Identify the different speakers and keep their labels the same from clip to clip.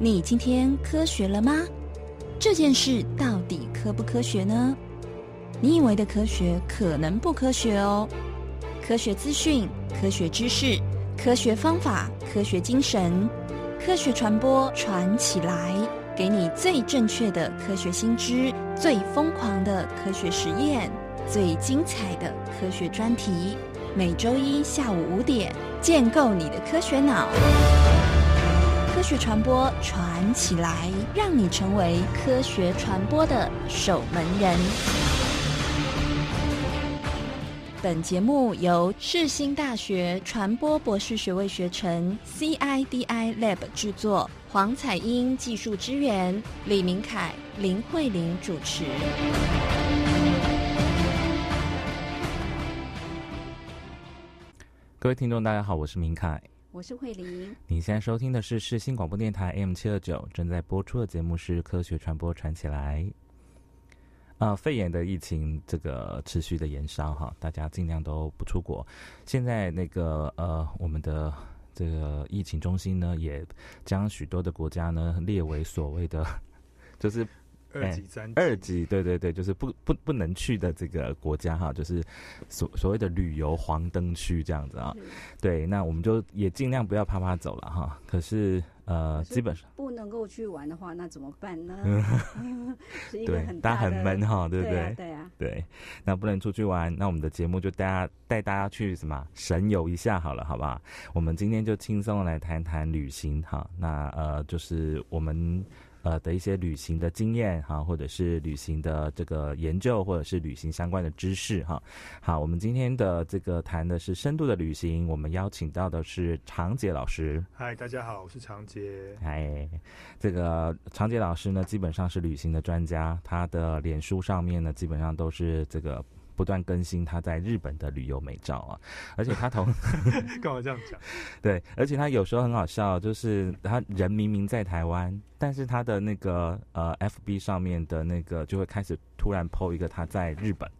Speaker 1: 你今天科学了吗？这件事到底科不科学呢？你以为的科学可能不科学哦。科学资讯、科学知识、科学方法、科学精神、科学传播，传起来，给你最正确的科学新知，最疯狂的科学实验，最精彩的科学专题。每周一下午五点，建构你的科学脑。去传播传起来，让你成为科学传播的守门人。本节目由世新大学传播博士学位学程 CIDI Lab 制作，黄彩英技术支援，李明凯、林慧玲主持。
Speaker 2: 各位听众，大家好，我是明凯。
Speaker 1: 我是慧玲。
Speaker 2: 你现在收听的是世新广播电台 M 七二九，正在播出的节目是《科学传播传起来》。啊，肺炎的疫情这个持续的延烧哈，大家尽量都不出国。现在那个呃，我们的这个疫情中心呢，也将许多的国家呢列为所谓的 就是。
Speaker 3: 二级、三
Speaker 2: 二级，对对对，就是不不不能去的这个国家哈，就是所所谓的旅游黄灯区这样子啊。对，那我们就也尽量不要啪啪走了哈。可是呃，基本上
Speaker 4: 不能够去玩的话，那怎么办呢？
Speaker 2: 对，大家很闷哈，对不对？
Speaker 4: 对啊，
Speaker 2: 对。那不能出去玩，那我们的节目就大家带大家去什么神游一下好了，好不好？我们今天就轻松来谈谈旅行哈。那呃，就是我们。呃的一些旅行的经验哈，或者是旅行的这个研究，或者是旅行相关的知识哈。好，我们今天的这个谈的是深度的旅行，我们邀请到的是常杰老师。
Speaker 3: 嗨，大家好，我是常杰。
Speaker 2: 嗨，这个常杰老师呢，基本上是旅行的专家，他的脸书上面呢，基本上都是这个。不断更新他在日本的旅游美照啊，而且他同
Speaker 3: 干嘛这样讲？
Speaker 2: 对，而且他有时候很好笑，就是他人明明在台湾，但是他的那个呃 FB 上面的那个就会开始突然 PO 一个他在日本。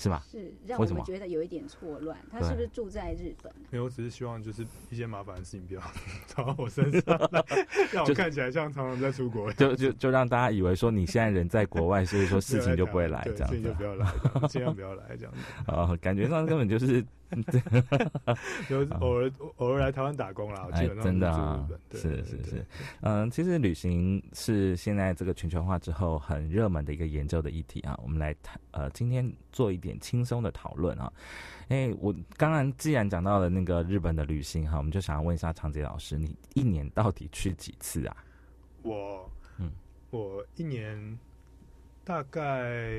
Speaker 2: 是吧？
Speaker 4: 是让我们觉得有一点错乱。他是不是住在日本？
Speaker 3: 没有，我只是希望就是一些麻烦的事情不要 找到我身上，让我看起来像常常在出国。
Speaker 2: 就就就让大家以为说你现在人在国外，所以说 事情就不会来这样
Speaker 3: 子。就不要来，尽量不要来这样子。
Speaker 2: 啊，感觉上根本就是。
Speaker 3: 就偶尔偶尔来台湾打工啦，基本上
Speaker 2: 真的啊，是是是，嗯，其实旅行是现在这个全球化之后很热门的一个研究的议题啊。我们来谈，呃，今天做一点轻松的讨论啊。哎，我刚刚既然讲到了那个日本的旅行哈，我们就想要问一下长杰老师，你一年到底去几次啊？
Speaker 3: 我嗯，我一年大概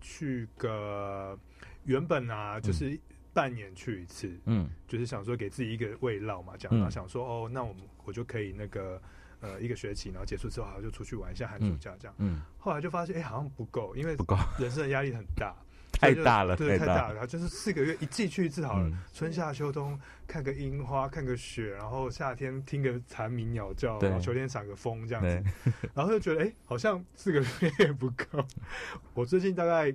Speaker 3: 去个原本啊，就是。半年去一次，嗯，就是想说给自己一个慰劳嘛，这样，想说哦，那我们我就可以那个呃一个学期，然后结束之后好像就出去玩一下寒暑假这样，嗯，后来就发现哎好像不够，因为
Speaker 2: 不够，
Speaker 3: 人生的压力很大，
Speaker 2: 太大了，
Speaker 3: 对，
Speaker 2: 太
Speaker 3: 大了，然后就是四个月一季去一次好了，春夏秋冬看个樱花，看个雪，然后夏天听个蝉鸣鸟叫，然后秋天赏个风这样子，然后就觉得哎好像四个月也不够，我最近大概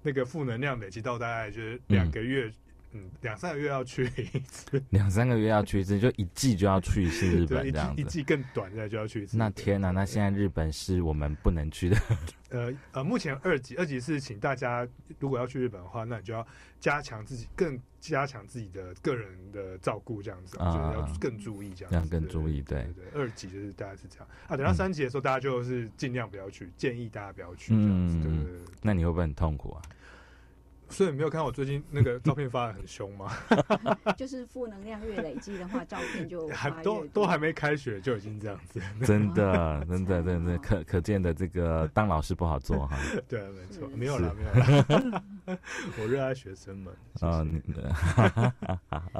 Speaker 3: 那个负能量累积到大概就是两个月。嗯，两三个月要去一次，
Speaker 2: 两三个月要去一次，就一季就要去一次日本这样子，
Speaker 3: 一季更短的就要去一次。
Speaker 2: 那天哪，那现在日本是我们不能去的。
Speaker 3: 呃呃，目前二级，二级是请大家如果要去日本的话，那你就要加强自己，更加强自己的个人的照顾，这样子，就是要更注意这样。
Speaker 2: 要更注意，对
Speaker 3: 对。二级就是大家是这样啊，等到三级的时候，大家就是尽量不要去，建议大家不要去这样子。对对对。
Speaker 2: 那你会不会很痛苦啊？
Speaker 3: 所以你没有看我最近那个照片发的很凶吗？
Speaker 4: 就是负能量越累积的话，照片就
Speaker 3: 还都都还没开学就已经这样子。
Speaker 2: 真的，真的，真的可可见的这个当老师不好做哈。
Speaker 3: 对，没错，没有了，没有了。我热爱学生们啊。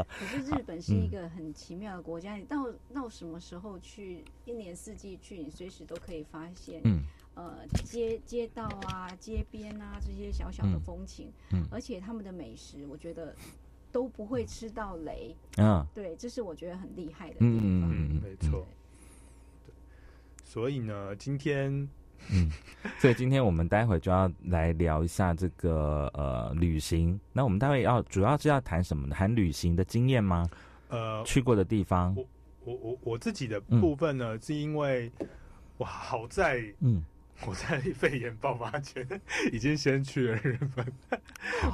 Speaker 4: 可是日本是一个很奇妙的国家，你到到什么时候去，一年四季去，你随时都可以发现。嗯。呃，街街道啊，街边啊，这些小小的风情，嗯，而且他们的美食，我觉得都不会吃到雷，嗯，对，这是我觉得很厉害的地方，
Speaker 3: 嗯，没错，对，所以呢，今天，
Speaker 2: 嗯，所以今天我们待会就要来聊一下这个呃旅行，那我们待会要主要是要谈什么呢？谈旅行的经验吗？呃，去过的地方。
Speaker 3: 我我我我自己的部分呢，是因为哇，好在嗯。我在肺炎爆发前已经先去了日本，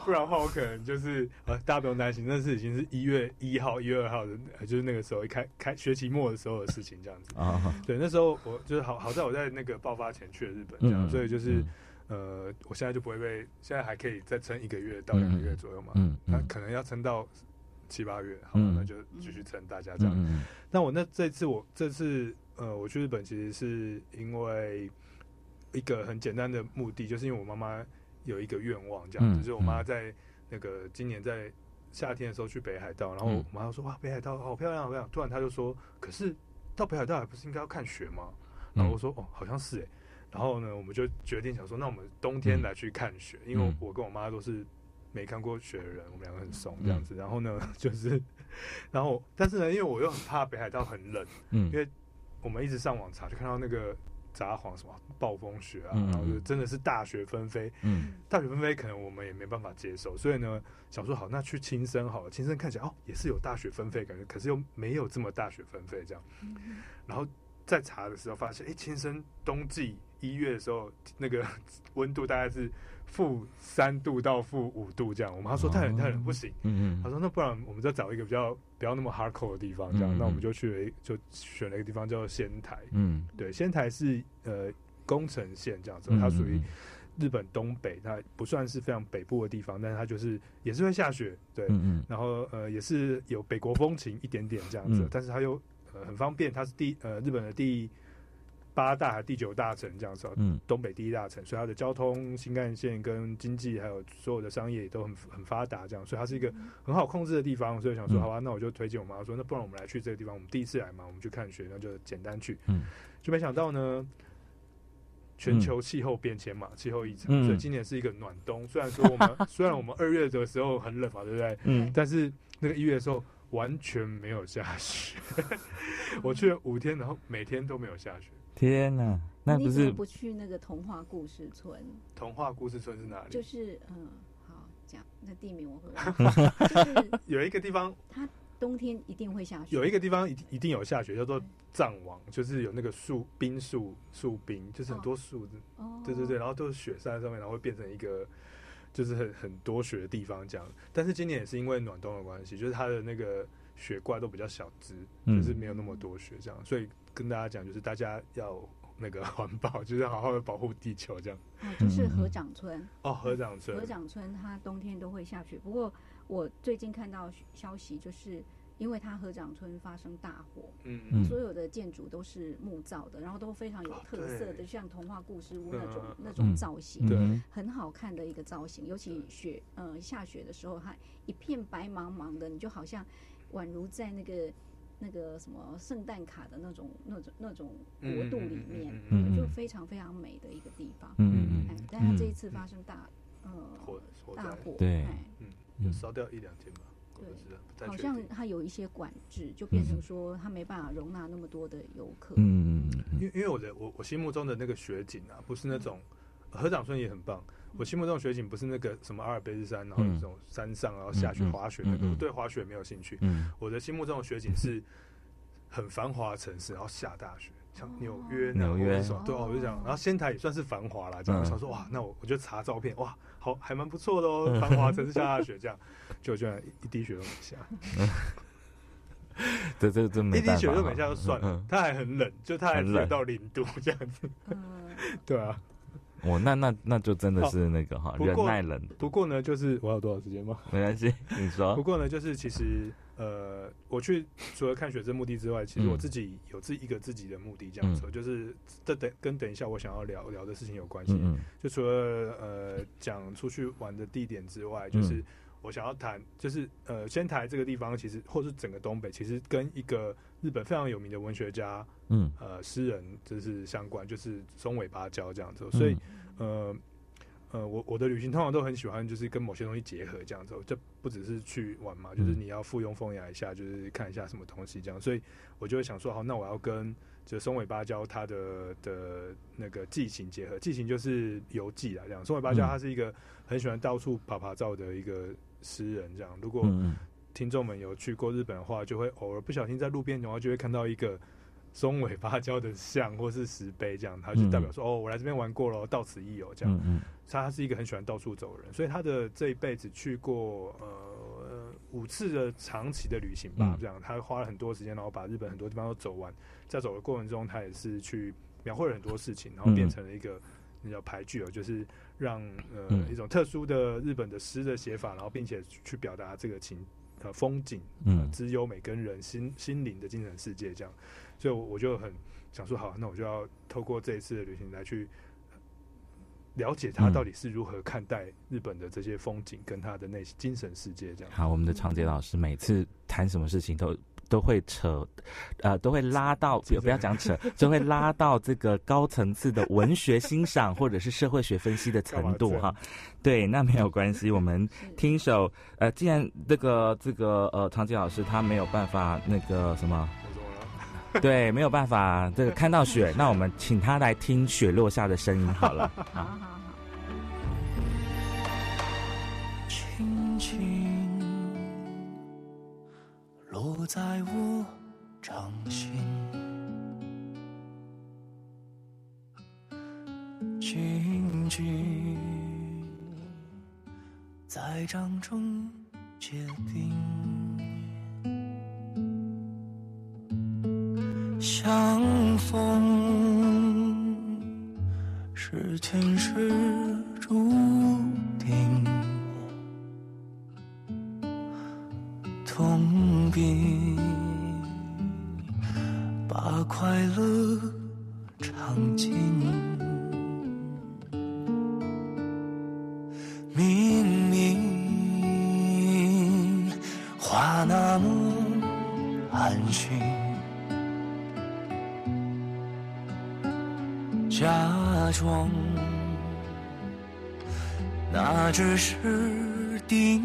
Speaker 3: 不然的话我可能就是呃，大家不用担心，那是已经是一月一号、一月二号的，就是那个时候一开开学期末的时候的事情，这样子。啊，对，那时候我就是好好在我在那个爆发前去了日本，这样，所以就是呃，我现在就不会被，现在还可以再撑一个月到两个月左右嘛，嗯，那可能要撑到七八月，好，那就继续撑大家这样。那我那这次我这次呃，我去日本其实是因为。一个很简单的目的，就是因为我妈妈有一个愿望，这样子，就是我妈在那个今年在夏天的时候去北海道，然后我妈说哇，北海道好漂亮，好漂亮。突然她就说，可是到北海道还不是应该要看雪吗？然后我说哦，好像是哎。然后呢，我们就决定想说，那我们冬天来去看雪，因为我跟我妈都是没看过雪的人，我们两个很怂这样子。然后呢，就是，然后但是呢，因为我又很怕北海道很冷，嗯，因为我们一直上网查，就看到那个。札幌什么暴风雪啊，然后就真的是大雪纷飞。嗯，大雪纷飞可能我们也没办法接受，所以呢，想说好，那去青森好了。青森看起来哦，也是有大雪纷飞感觉，可是又没有这么大雪纷飞这样。然后在查的时候发现，哎，青森冬季一月的时候，那个 温度大概是。负三度到负五度这样，我们他说太冷太冷不行。嗯嗯，他说那不然我们再找一个比较不要那么 hardcore 的地方这样，那我们就去了就选了一个地方叫仙台。嗯，对，仙台是呃宫城县这样子，它属于日本东北，它不算是非常北部的地方，但是它就是也是会下雪，对，嗯嗯，然后呃也是有北国风情一点点这样子，但是它又呃很方便，它是第呃日本的第。八大还第九大城这样子，嗯，东北第一大城，所以它的交通、新干线跟经济还有所有的商业都很很发达，这样，所以它是一个很好控制的地方。所以想说，好吧，那我就推荐我妈说，那不然我们来去这个地方，我们第一次来嘛，我们去看雪，那就简单去。嗯，就没想到呢，全球气候变迁嘛，气候异常，所以今年是一个暖冬。虽然说我们 虽然我们二月的时候很冷嘛，对不对？嗯，但是那个一月的时候完全没有下雪。我去了五天，然后每天都没有下雪。
Speaker 2: 天呐，那不是
Speaker 4: 不去那个童话故事村？
Speaker 3: 童话故事村是哪里？
Speaker 4: 就是嗯，好讲那地名我会。就是
Speaker 3: 有一个地方，
Speaker 4: 它冬天一定会下雪。
Speaker 3: 有一个地方一一定有下雪，叫做藏王，就是有那个树冰树树冰，就是很多树，哦对对对，然后都是雪山上面，然后会变成一个就是很很多雪的地方这样。但是今年也是因为暖冬的关系，就是它的那个雪怪都比较小只，就是没有那么多雪这样，所以。跟大家讲，就是大家要那个 环保，就是好好的保护地球，这样。
Speaker 4: 哦，就是河长村。
Speaker 3: 哦，河长村。
Speaker 4: 河长村它冬天都会下雪，不过我最近看到消息，就是因为它河长村发生大火，嗯嗯，所有的建筑都是木造的，然后都非常有特色的，像童话故事屋那种那种造型，对，很好看的一个造型。尤其雪，呃，下雪的时候，它一片白茫茫的，你就好像宛如在那个。那个什么圣诞卡的那种、那种、那种国度里面，就非常非常美的一个地方。嗯嗯但它这一次发生大呃火大火，
Speaker 2: 对，
Speaker 3: 嗯，烧掉一两天吧。
Speaker 4: 对，好像它有一些管制，就变成说它没办法容纳那么多的游客。嗯
Speaker 3: 嗯嗯。因因为我的我我心目中的那个雪景啊，不是那种河长村也很棒。我心目中的雪景不是那个什么阿尔卑斯山，然后那种山上然后下雪滑雪那个，我对滑雪没有兴趣。我的心目中的雪景是很繁华的城市，然后下大雪，像纽约、
Speaker 2: 纽约
Speaker 3: 什么，对，我就讲。然后仙台也算是繁华了，这样我想说哇，那我我就查照片，哇，好还蛮不错的哦，繁华城市下大雪，这样就居然一滴雪都没下。
Speaker 2: 这这这
Speaker 3: 一滴雪都没下就算了，它还很冷，就它还冷到零度这样子。对啊。
Speaker 2: 哦，那那那就真的是那个哈，忍耐冷。
Speaker 3: 不过呢，就是我有多少时间吗？
Speaker 2: 没关系，你说。
Speaker 3: 不过呢，就是其实呃，我去除了看雪这目的之外，其实我自己有自一个自己的目的，这样子，就是这等跟等一下我想要聊聊的事情有关系。就除了呃讲出去玩的地点之外，就是我想要谈，就是呃仙台这个地方，其实或是整个东北，其实跟一个日本非常有名的文学家。嗯，呃，诗人就是相关，就是松尾芭蕉这样子，所以，呃，呃，我我的旅行通常都很喜欢，就是跟某些东西结合这样子，这不只是去玩嘛，就是你要附庸风雅一下，就是看一下什么东西这样，所以我就会想说，好，那我要跟就松尾芭蕉他的的那个寄情结合，寄情就是游记啊，这样。松尾芭蕉他是一个很喜欢到处爬爬照的一个诗人，这样。如果听众们有去过日本的话，就会偶尔不小心在路边的话，就会看到一个松尾芭蕉的像或是石碑，这样，他就代表说：“哦，我来这边玩过了，到此一游。”这样，嗯他是一个很喜欢到处走的人，所以他的这一辈子去过呃五次的长期的旅行吧，这样，他花了很多时间，然后把日本很多地方都走完。在走的过程中，他也是去描绘了很多事情，然后变成了一个那叫排句哦，就是让呃一种特殊的日本的诗的写法，然后并且去表达这个情。呃，风景，嗯，之优美跟人心心灵的精神世界这样，所以我就很想说，好，那我就要透过这一次的旅行来去了解他到底是如何看待日本的这些风景跟他的内心精神世界这样。
Speaker 2: 好，我们的长杰老师每次谈什么事情都。都会扯，呃，都会拉到，不要讲扯，就会拉到这个高层次的文学欣赏或者是社会学分析的程度哈。对，那没有关系，我们听首，呃，既然这个这个呃，长吉老师他没有办法那个什么，对，没有办法这个看到雪，那我们请他来听雪落下的声音好了。
Speaker 5: 好好好。落在我掌心，静静在掌中结冰，相逢是前世那只是定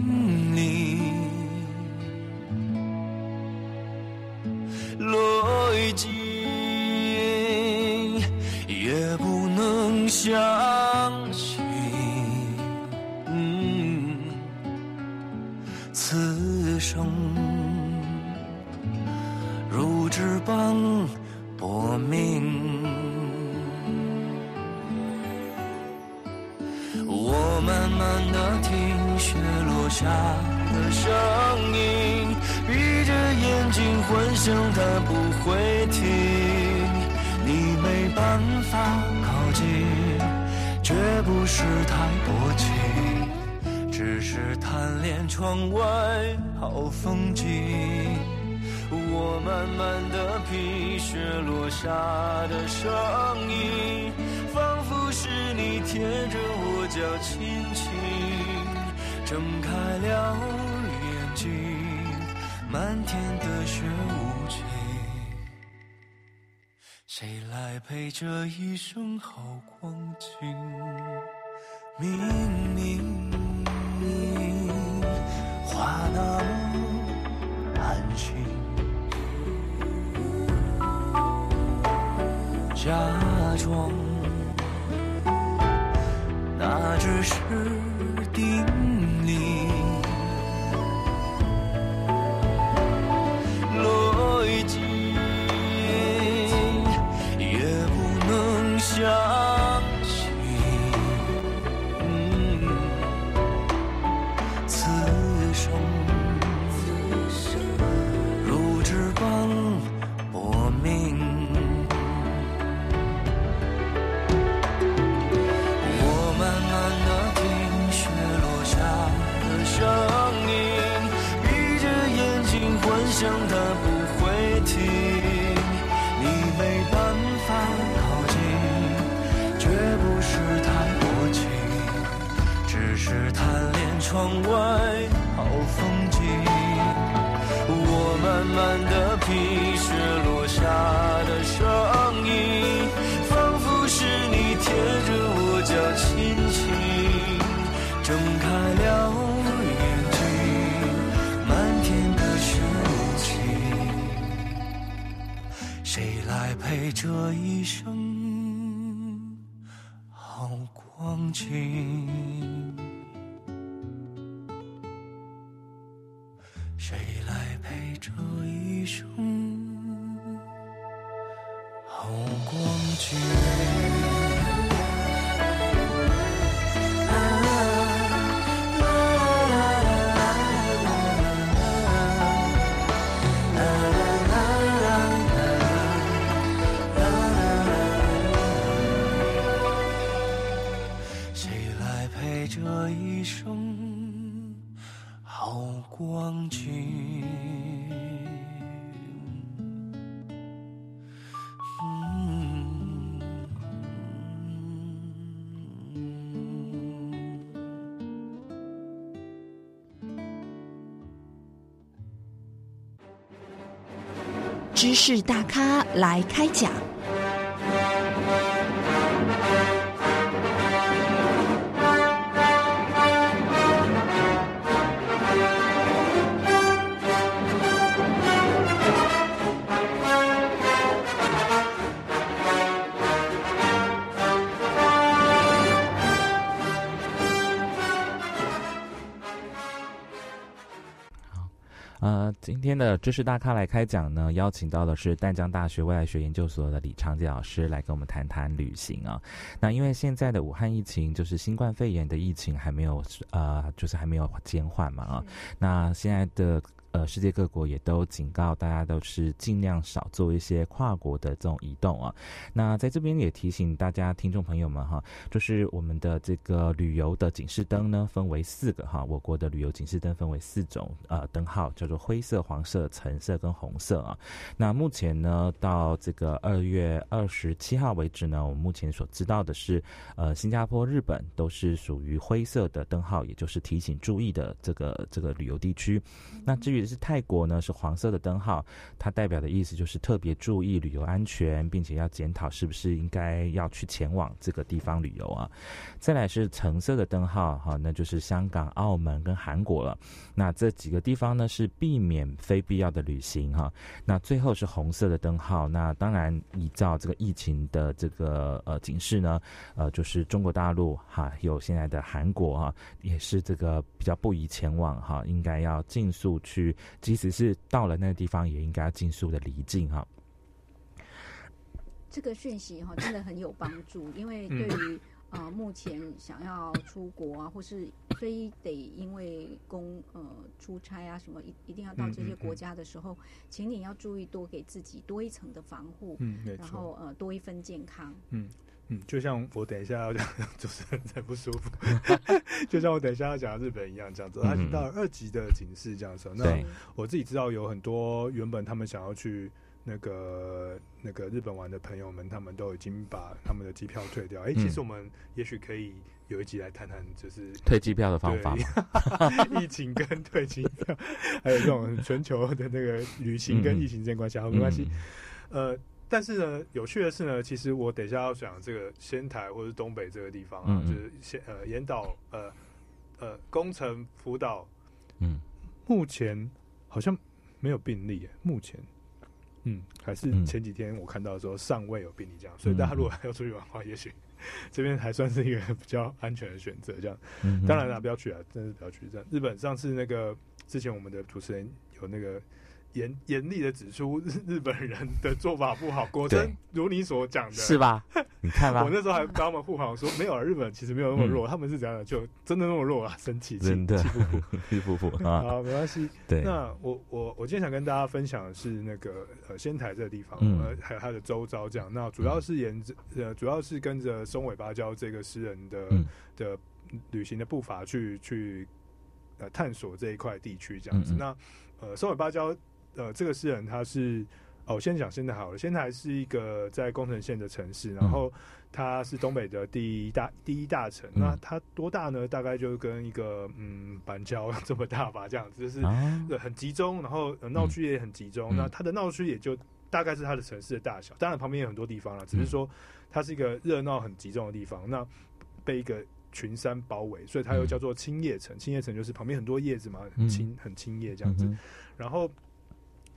Speaker 5: 雪落下的声音，仿佛是你贴着我脚轻轻睁开了眼睛。漫天的雪无情，谁来陪这一生好光景？明明话那么安心，假装。那只是情。谁来陪这一生？
Speaker 1: 知识大咖来开讲。
Speaker 2: 今天的知识大咖来开讲呢，邀请到的是淡江大学未来学研究所的李昌杰老师来跟我们谈谈旅行啊。那因为现在的武汉疫情，就是新冠肺炎的疫情还没有呃，就是还没有减缓嘛啊。那现在的。呃，世界各国也都警告大家，都是尽量少做一些跨国的这种移动啊。那在这边也提醒大家，听众朋友们哈，就是我们的这个旅游的警示灯呢，分为四个哈。我国的旅游警示灯分为四种呃灯号，叫做灰色、黄色、橙色跟红色啊。那目前呢，到这个二月二十七号为止呢，我们目前所知道的是，呃，新加坡、日本都是属于灰色的灯号，也就是提醒注意的这个这个旅游地区。那至于是泰国呢，是黄色的灯号，它代表的意思就是特别注意旅游安全，并且要检讨是不是应该要去前往这个地方旅游啊。再来是橙色的灯号，哈，那就是香港、澳门跟韩国了。那这几个地方呢是避免非必要的旅行哈。那最后是红色的灯号，那当然依照这个疫情的这个呃警示呢，呃，就是中国大陆哈，有现在的韩国哈，也是这个比较不宜前往哈，应该要尽速去。即使是到了那个地方，也应该要尽速的离境哈。
Speaker 4: 这个讯息哈，真的很有帮助，因为对于呃目前想要出国啊，或是非得因为公呃出差啊什么一一定要到这些国家的时候，请你要注意多给自己多一层的防护，
Speaker 3: 嗯，
Speaker 4: 然后呃多一份健康，
Speaker 3: 嗯。嗯，就像我等一下要讲，主持人在不舒服，就像我等一下要讲日本一样，这样子，他到了二级的警示这样子。那我自己知道有很多原本他们想要去那个那个日本玩的朋友们，他们都已经把他们的机票退掉。哎，其实我们也许可以有一集来谈谈，就是
Speaker 2: 退机票的方法，
Speaker 3: 疫情跟退机票，还有这种全球的那个旅行跟疫情之间关系，好没关系，呃。但是呢，有趣的是呢，其实我等一下要讲这个仙台或者东北这个地方啊，就是仙呃岩岛呃呃工程辅导，嗯，目前好像没有病例，目前，嗯，还是前几天我看到说尚未有病例这样，所以大家如果要出去玩的话，也许 这边还算是一个比较安全的选择。这样，当然了，不要去啊，真是不要去。这样，日本上次那个之前我们的主持人有那个。严严厉的指出日日本人的做法不好，果真如你所讲的，
Speaker 2: 是吧？你看吧，
Speaker 3: 我那时候还帮他们护航，说没有啊，日本其实没有那么弱，他们是怎样的，就真的那么弱啊，生气，
Speaker 2: 真的，
Speaker 3: 气不服，
Speaker 2: 气不服 啊。
Speaker 3: 好，没关系。
Speaker 2: 对，
Speaker 3: 那我我我今天想跟大家分享的是那个呃仙台这个地方，呃，还有它的周遭这样。那主要是沿着呃，主要是跟着松尾芭蕉这个诗人的的旅行的步伐去去呃探索这一块地区这样子。那呃，松尾芭蕉。呃，这个诗人他是哦，先讲仙台好了。仙台是一个在宫城县的城市，然后它是东北的第一大第一大城。那它多大呢？大概就跟一个嗯板桥 这么大吧，这样子就是很集中，然后闹区也很集中。那它的闹区也就大概是它的城市的大小。当然旁边有很多地方了，只是说它是一个热闹很集中的地方。那被一个群山包围，所以它又叫做青叶城。青叶城就是旁边很多叶子嘛，很青很青叶这样子。然后。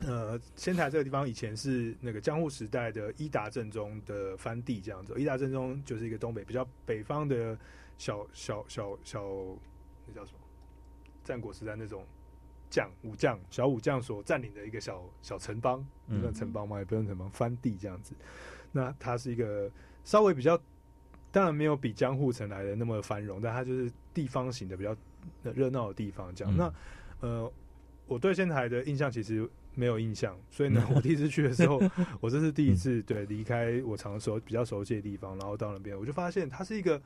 Speaker 3: 呃，仙台这个地方以前是那个江户时代的伊达正宗的藩地，这样子。伊达正宗就是一个东北比较北方的小小小小，那叫什么？战国时代那种将武将小武将所占领的一个小小城邦，不算城邦嘛，也不算城邦藩地这样子。那它是一个稍微比较，当然没有比江户城来的那么繁荣，但它就是地方型的比较热闹的地方。这样，那呃，我对仙台的印象其实没有印象，所以呢，我第一次去的时候，我这是第一次对离开我常熟比较熟悉的地方，然后到那边，我就发现它是一个。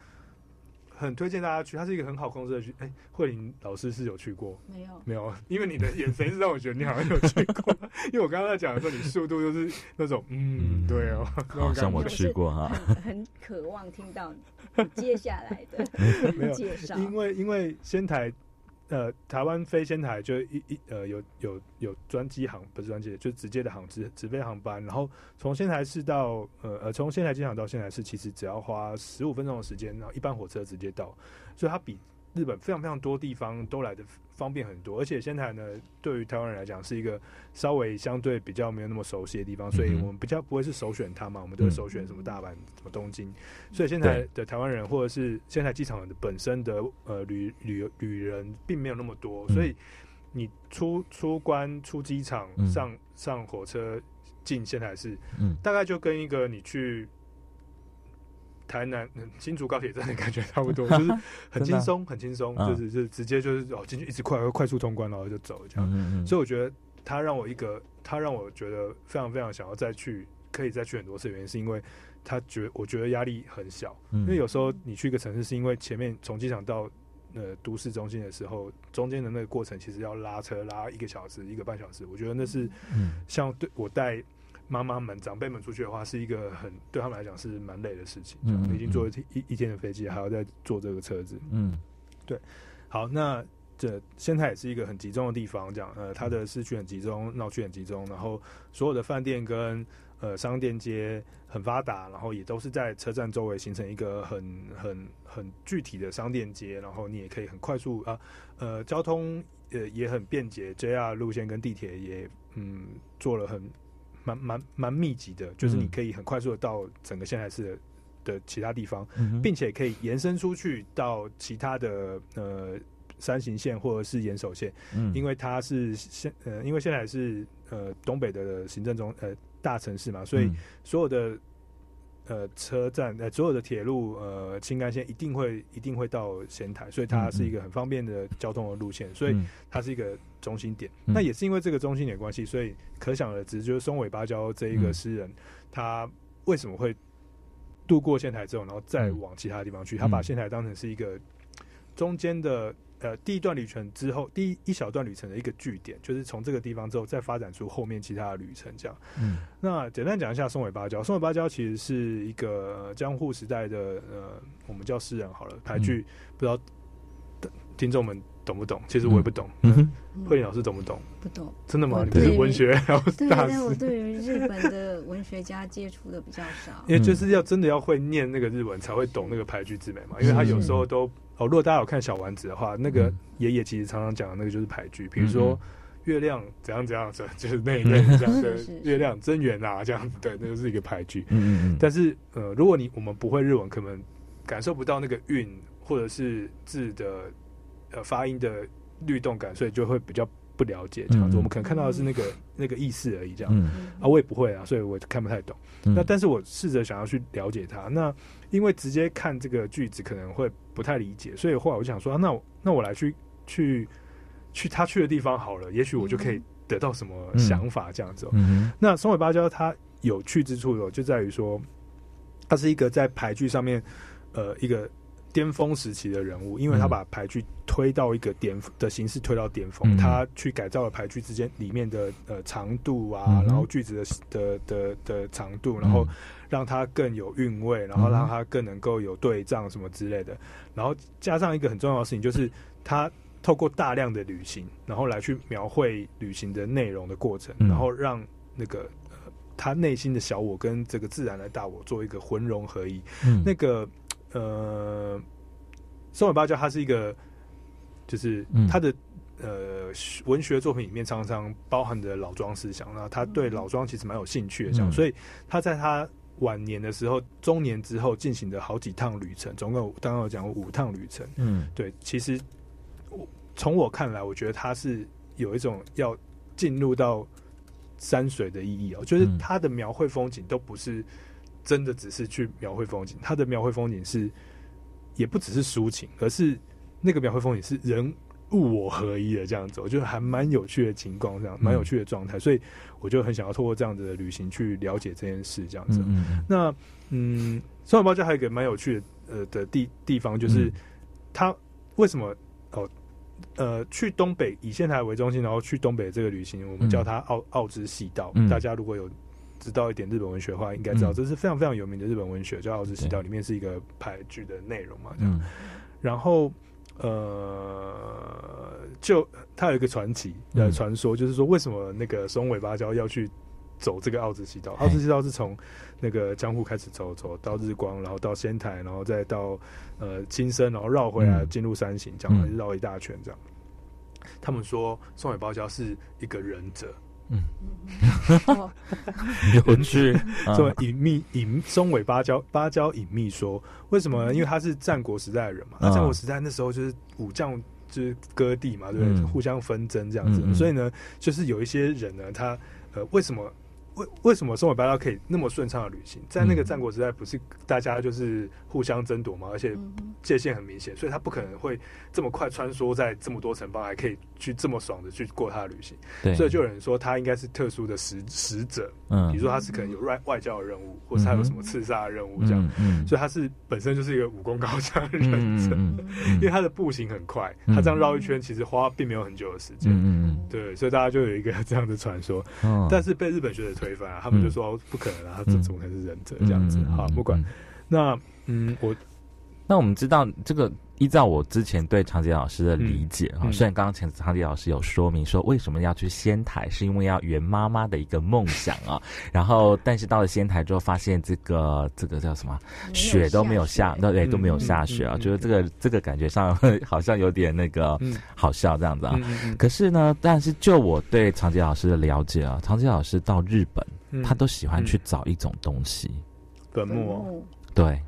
Speaker 3: 很推荐大家去，它是一个很好控制的去。哎，慧玲老师是有去过？
Speaker 4: 没有，
Speaker 3: 没有，因为你的眼神是让我觉得你好像有去过。因为我刚刚在讲的时候，你速度就是那种，嗯，对哦，
Speaker 2: 好像我去过哈。
Speaker 4: 很渴望听到接下来的介绍，
Speaker 3: 因为因为仙台。呃，台湾飞仙台就一一呃有有有专机航不是专机，就直接的航直直飞航班，然后从仙台市到呃呃从仙台机场到仙台市，其实只要花十五分钟的时间，然后一般火车直接到，所以它比。日本非常非常多地方都来的方便很多，而且仙台呢，对于台湾人来讲是一个稍微相对比较没有那么熟悉的地方，所以我们比较不会是首选它嘛，我们都会首选什么大阪、什么东京。所以仙台的台湾人或者是仙台机场的本身的呃旅旅游旅人并没有那么多，所以你出出关出机场上上火车进仙台市，大概就跟一个你去。台南新竹高铁站的感觉差不多，就是很轻松，很轻松，就是就直接就是哦进去一直快快速通关，然后就走这样。所以我觉得他让我一个，他让我觉得非常非常想要再去，可以再去很多次。原因是因为他觉我觉得压力很小，因为有时候你去一个城市，是因为前面从机场到呃都市中心的时候，中间的那个过程其实要拉车拉一个小时一个半小时，我觉得那是像对我带。妈妈们、长辈们出去的话，是一个很对他们来讲是蛮累的事情。嗯，已经坐一一天的飞机，还要再坐这个车子。嗯，对。好，那这仙台也是一个很集中的地方，这样呃，它的市区很集中，闹区很集中，然后所有的饭店跟呃商店街很发达，然后也都是在车站周围形成一个很很很具体的商店街，然后你也可以很快速啊呃交通呃也很便捷，JR 路线跟地铁也嗯做了很。蛮蛮蛮密集的，就是你可以很快速的到整个仙台市的的其他地方，并且可以延伸出去到其他的呃山形县或者是岩手线，因为它是现呃因为现在是呃东北的行政中呃大城市嘛，所以所有的。呃，车站呃，所有的铁路呃，青干线一定会一定会到仙台，所以它是一个很方便的交通的路线，所以它是一个中心点。那也是因为这个中心点关系，所以可想而知，就是松尾芭蕉这一个诗人，他为什么会渡过仙台之后，然后再往其他地方去？他把仙台当成是一个中间的。呃，第一段旅程之后，第一一小段旅程的一个据点，就是从这个地方之后再发展出后面其他的旅程，这样。嗯，那简单讲一下松尾芭蕉。松尾芭蕉其实是一个江户时代的呃，我们叫诗人好了，排剧，不知道听众们懂不懂？其实我也不懂。嗯，慧玲老师懂不懂？
Speaker 4: 不懂。
Speaker 3: 真的吗？你是文学
Speaker 4: 对，但我对于日本的文学家接触的比较少。
Speaker 3: 因为就是要真的要会念那个日文，才会懂那个排剧之美嘛。因为他有时候都。哦，如果大家有看小丸子的话，那个爷爷其实常常讲的那个就是牌局，比如说月亮怎样怎样子，就是那一 类这样的月亮真圆啊这样子，对，那就是一个牌局。嗯嗯但是呃，如果你我们不会日文，可能感受不到那个韵或者是字的呃发音的律动感，所以就会比较不了解这样子。我们可能看到的是那个那个意思而已，这样。啊，我也不会啊，所以我看不太懂。那但是我试着想要去了解它。那因为直接看这个句子可能会不太理解，所以后来我就想说，那我那我来去去去他去的地方好了，也许我就可以得到什么想法这样子。那松尾芭蕉它有趣之处有就在于说，它是一个在排剧上面呃一个。巅峰时期的人物，因为他把牌剧推到一个巅的形式推到巅峰，他去改造了牌剧之间里面的呃长度啊，然后句子的的的的长度，然后让它更有韵味，然后让它更能够有对仗什么之类的，然后加上一个很重要的事情，就是他透过大量的旅行，然后来去描绘旅行的内容的过程，然后让那个他内心的小我跟这个自然的大我做一个浑融合一，那个。呃，松尾芭蕉他是一个，就是他的呃文学作品里面常常包含的老庄思想，那他对老庄其实蛮有兴趣的，这样，所以他在他晚年的时候，中年之后进行的好几趟旅程，总共刚刚有讲过五趟旅程，嗯，对，其实从我看来，我觉得他是有一种要进入到山水的意义哦，就是他的描绘风景都不是。真的只是去描绘风景，他的描绘风景是也不只是抒情，而是那个描绘风景是人物我合一的这样子，我觉得还蛮有趣的情况，这样蛮有趣的状态，所以我就很想要透过这样子的旅行去了解这件事，这样子。那嗯，生活包家还有一个蛮有趣的呃的地地方，就是他为什么哦呃去东北以仙台为中心，然后去东北这个旅行，我们叫它奥奥之细道。大家如果有知道一点日本文学的话，应该知道这是非常非常有名的日本文学，叫《奥之细道》，里面是一个排剧的内容嘛。这样，然后。呃，就他有一个传奇的传说，就是说为什么那个松尾芭蕉要去走这个奥之西道？奥之西道是从那个江户开始走，走到日光，然后到仙台，然后再到呃金森，然后绕回来进入山形，这样绕一大圈这样。他们说松尾芭蕉是一个忍者。嗯，
Speaker 2: 有趣。
Speaker 3: 这么隐秘隐中尾芭蕉芭蕉隐秘说，为什么？因为他是战国时代的人嘛。那战国时代那时候就是武将就是割地嘛，对不对？互相纷争这样子。所以呢，就是有一些人呢，他呃，为什么？为为什么松尾芭蕉可以那么顺畅的旅行？在那个战国时代，不是大家就是互相争夺吗，而且界限很明显，所以他不可能会这么快穿梭在这么多城邦，还可以去这么爽的去过他的旅行。所以就有人说他应该是特殊的使使者，嗯，比如说他是可能有外外交的任务，或者他有什么刺杀的任务这样。嗯，所以他是本身就是一个武功高强的忍者，因为他的步行很快，他这样绕一圈其实花并没有很久的时间。嗯嗯，对，所以大家就有一个这样的传说。但是被日本学者推。推翻啊！他们就说不可能啊，他怎怎么可能是忍者这样子？好，不管。那嗯，我
Speaker 2: 那我们知道这个，依照我之前对长杰老师的理解哈，虽然刚刚前长杰老师有说明说为什么要去仙台，是因为要圆妈妈的一个梦想啊。然后，但是到了仙台之后，发现这个这个叫什么雪都没有下，对，都没有下雪啊。觉得这个这个感觉上 好像有点那个好笑这样子啊。可是呢，但是就我对长杰老师的了解啊，长杰老师到日本。他都喜欢去找一种东西，
Speaker 3: 坟墓。
Speaker 2: 对，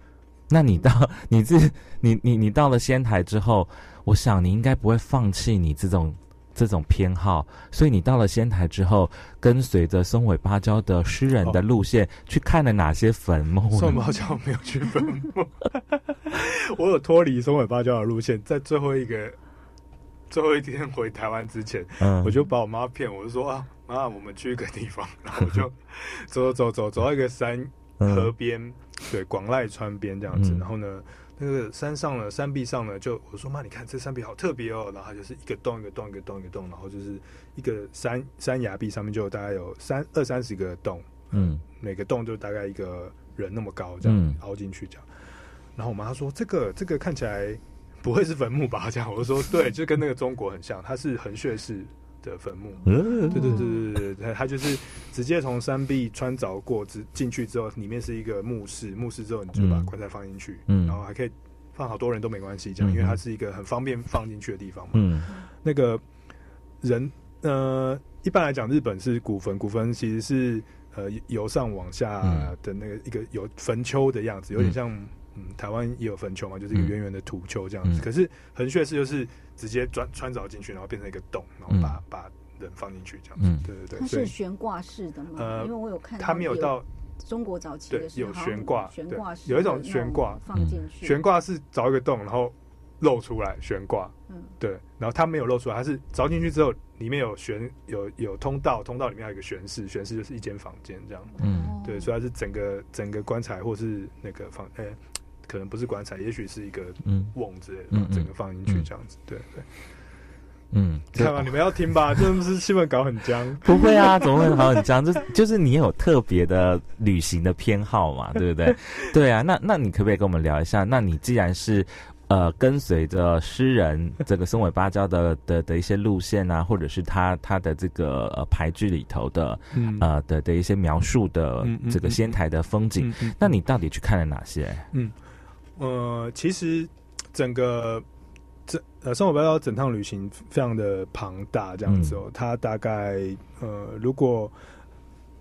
Speaker 2: 那你到你这你你你到了仙台之后，我想你应该不会放弃你这种这种偏好，所以你到了仙台之后，跟随着松尾芭蕉的诗人的路线，去看了哪些坟墓？
Speaker 3: 松尾芭蕉没有去坟墓，我有脱离松尾芭蕉的路线，在最后一个最后一天回台湾之前，嗯我就把我妈骗，我就说啊。妈，我们去一个地方，然后就 走走走走到一个山河边，对，广濑川边这样子。然后呢，那个山上呢，山壁上呢，就我说妈，你看这山壁好特别哦。然后就是一个洞一个洞一个洞一个洞，然后就是一个山山崖壁上面就大概有三二三十个洞，嗯，每个洞就大概一个人那么高，这样凹进去这样。然后我妈说，这个这个看起来不会是坟墓吧？这样我说对，就跟那个中国很像，它是横穴式。的坟墓，对对对对对对，他就是直接从山壁穿凿过，之进去之后，里面是一个墓室，墓室之后你就把棺材放进去，嗯。然后还可以放好多人都没关系，这样，因为它是一个很方便放进去的地方嘛。嗯，那个人，呃，一般来讲，日本是古坟，古坟其实是呃由上往下的那个一个有坟丘的样子，有点像。嗯，台湾也有坟丘嘛，就是一个圆圆的土丘这样子。可是横穴式就是直接钻穿凿进去，然后变成一个洞，然后把把人放进去这样子。对对对，
Speaker 4: 它是悬挂式的吗？呃，因为我有看，
Speaker 3: 它没有到
Speaker 4: 中国早期的
Speaker 3: 有悬挂，
Speaker 4: 悬挂式
Speaker 3: 有一种悬挂
Speaker 4: 放进去，
Speaker 3: 悬挂是凿一个洞，然后露出来悬挂。嗯，对，然后它没有露出来，它是凿进去之后里面有悬有有通道，通道里面还有一个悬室，悬室就是一间房间这样。嗯，对，所以它是整个整个棺材或是那个房诶。可能不是棺材，也许是一个瓮之类的，整个放进去这样子，对对。嗯，看吧，你们要听吧，这不是气氛搞很僵。
Speaker 2: 不会啊，怎么会搞很僵？就就是你有特别的旅行的偏好嘛，对不对？对啊，那那你可不可以跟我们聊一下？那你既然是呃跟随着诗人这个松尾芭蕉的的的一些路线啊，或者是他他的这个呃牌剧里头的呃的的一些描述的这个仙台的风景，那你到底去看了哪些？嗯。
Speaker 3: 呃，其实整个这呃，生活白蕉整趟旅行非常的庞大，这样子哦。它大概呃，如果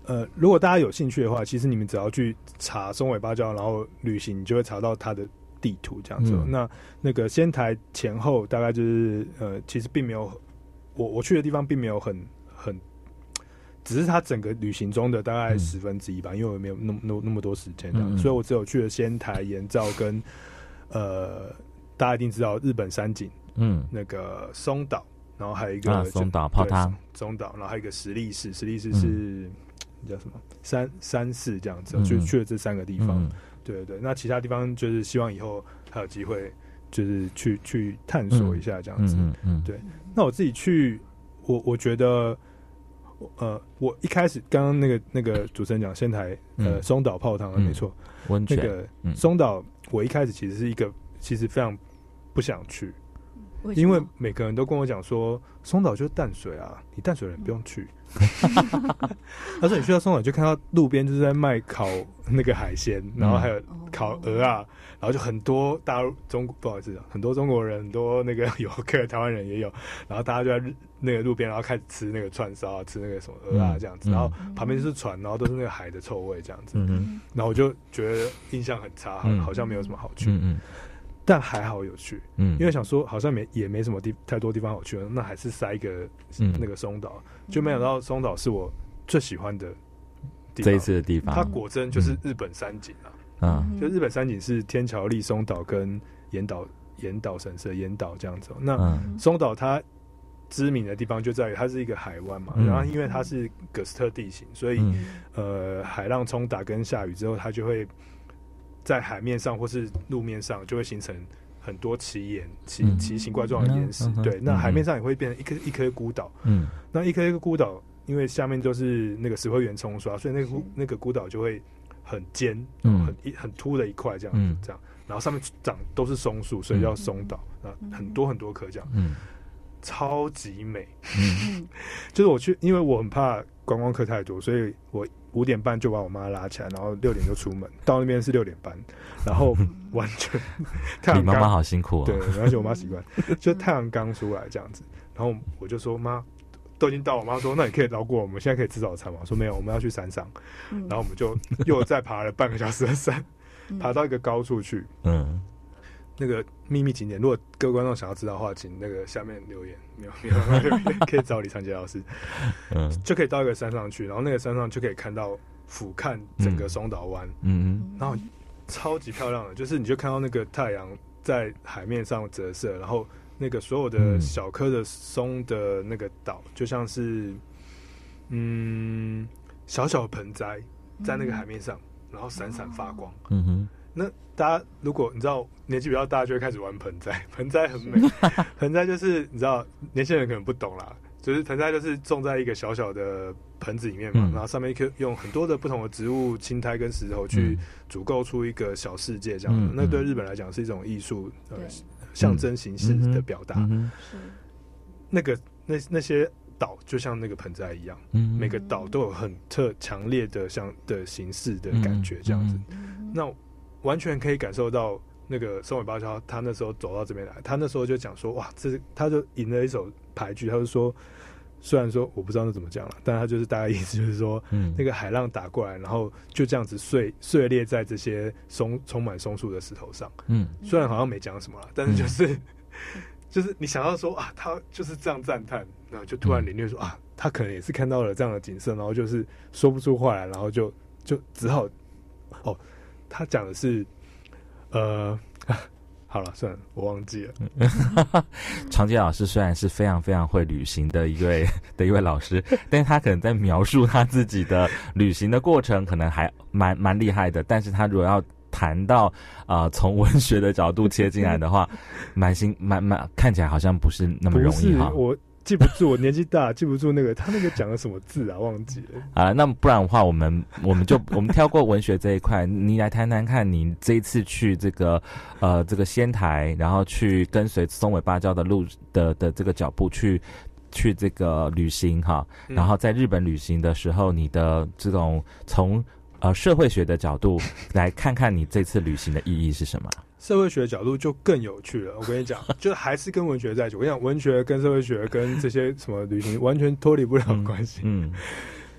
Speaker 3: 呃，如果大家有兴趣的话，其实你们只要去查松尾芭蕉，然后旅行，你就会查到它的地图这样子。那那个仙台前后大概就是呃，其实并没有我我去的地方并没有很很。只是他整个旅行中的大概十分之一吧，因为我没有那么那那么多时间这样，所以我只有去了仙台、岩造跟呃，大家一定知道日本山景，嗯，那个松岛，然后还有一个
Speaker 2: 松岛泡汤，
Speaker 3: 松岛，然后还有一个石立寺，石立寺是叫什么三三寺这样子，就去了这三个地方，对对对，那其他地方就是希望以后还有机会，就是去去探索一下这样子，嗯嗯，对，那我自己去，我我觉得。呃，我一开始刚刚那个那个主持人讲仙台呃松岛泡汤没错，
Speaker 2: 温泉
Speaker 3: 那个松岛，我一开始其实是一个其实非常不想去，因为每个人都跟我讲说松岛就是淡水啊，你淡水人不用去。他说你去到松岛就看到路边就是在卖烤那个海鲜，然后还有烤鹅啊。然后就很多大陆中不好意思，很多中国人，很多那个游客，台湾人也有。然后大家就在那个路边，然后开始吃那个串烧，吃那个什么鹅啊这样子。然后旁边就是船，然后都是那个海的臭味这样子。然后我就觉得印象很差，好像没有什么好去。但还好有趣，因为想说好像没也没什么地太多地方好去，那还是塞一个那个松岛。就没想到松岛是我最喜欢的
Speaker 2: 这一次的地方。
Speaker 3: 它果真就是日本山景啊。嗯，就日本山景是天桥立松岛跟岩岛岩岛神社岩岛这样子。那松岛它知名的地方就在于它是一个海湾嘛，然后因为它是葛斯特地形，所以呃海浪冲打跟下雨之后，它就会在海面上或是路面上就会形成很多奇岩奇奇形怪状的岩石。对，那海面上也会变成一颗一颗孤岛。嗯，那一颗一个孤岛，因为下面都是那个石灰岩冲刷，所以那个那个孤岛就会。很尖，嗯，很一很凸的一块这样子，这样，然后上面长都是松树，所以叫松岛啊，很多很多棵这样，嗯，超级美，嗯，就是我去，因为我很怕观光客太多，所以我五点半就把我妈拉起来，然后六点就出门，到那边是六点半，然后 完全
Speaker 2: 太阳，妈妈好辛苦，
Speaker 3: 对，而且我妈习惯，就太阳刚出来这样子，然后我就说妈。都已经到，我妈说：“那你可以绕过，我们现在可以吃早餐吗？”说：“没有，我们要去山上。”然后我们就又再爬了半个小时的山，爬到一个高处去。嗯，那个秘密景点，如果各位观众想要知道的话，请那个下面留言，没有 没有，可以找李长杰老师。嗯，就可以到一个山上去，然后那个山上就可以看到俯瞰整个松岛湾。嗯嗯，然后超级漂亮的，就是你就看到那个太阳在海面上折射，然后。那个所有的小颗的松的那个岛，就像是嗯小小盆栽在那个海面上，然后闪闪发光。嗯哼，那大家如果你知道年纪比较大，就会开始玩盆栽。盆栽很美，盆栽就是你知道年轻人可能不懂啦，就是盆栽就是种在一个小小的盆子里面嘛，然后上面可以用很多的不同的植物、青苔跟石头去组构出一个小世界，这样。那对日本来讲是一种艺术。呃。象征形式的表达，是那个那那些岛就像那个盆栽一样，每个岛都有很特强烈的像的形式的感觉，这样子，那完全可以感受到那个松尾芭蕉他那时候走到这边来，他那时候就讲说，哇，这他就吟了一首牌局，他就说。虽然说我不知道那怎么讲了，但他就是大概意思就是说，嗯，那个海浪打过来，然后就这样子碎碎裂在这些松充满松树的石头上，嗯，虽然好像没讲什么了，但是就是就是你想要说啊，他就是这样赞叹，然后就突然领略说啊，他可能也是看到了这样的景色，然后就是说不出话来，然后就就只好哦，他讲的是呃。好了，算了，我忘记了。
Speaker 2: 长杰老师虽然是非常非常会旅行的一位 的一位老师，但是他可能在描述他自己的旅行的过程，可能还蛮蛮厉害的。但是他如果要谈到啊，从文学的角度切进来的话，蛮心蛮蛮看起来好像不是那么容易哈。
Speaker 3: 我。记不住，我年纪大，记不住那个他那个讲的什么字啊，忘记了。
Speaker 2: 啊，那不然的话，我们我们就我们跳过文学这一块，你来谈谈看，你这一次去这个呃这个仙台，然后去跟随松尾芭蕉的路的的这个脚步去去这个旅行哈，然后在日本旅行的时候，你的这种从呃社会学的角度来看看你这次旅行的意义是什么？
Speaker 3: 社会学的角度就更有趣了。我跟你讲，就还是跟文学在一起。我跟你讲，文学跟社会学跟这些什么旅行完全脱离不了关系。嗯，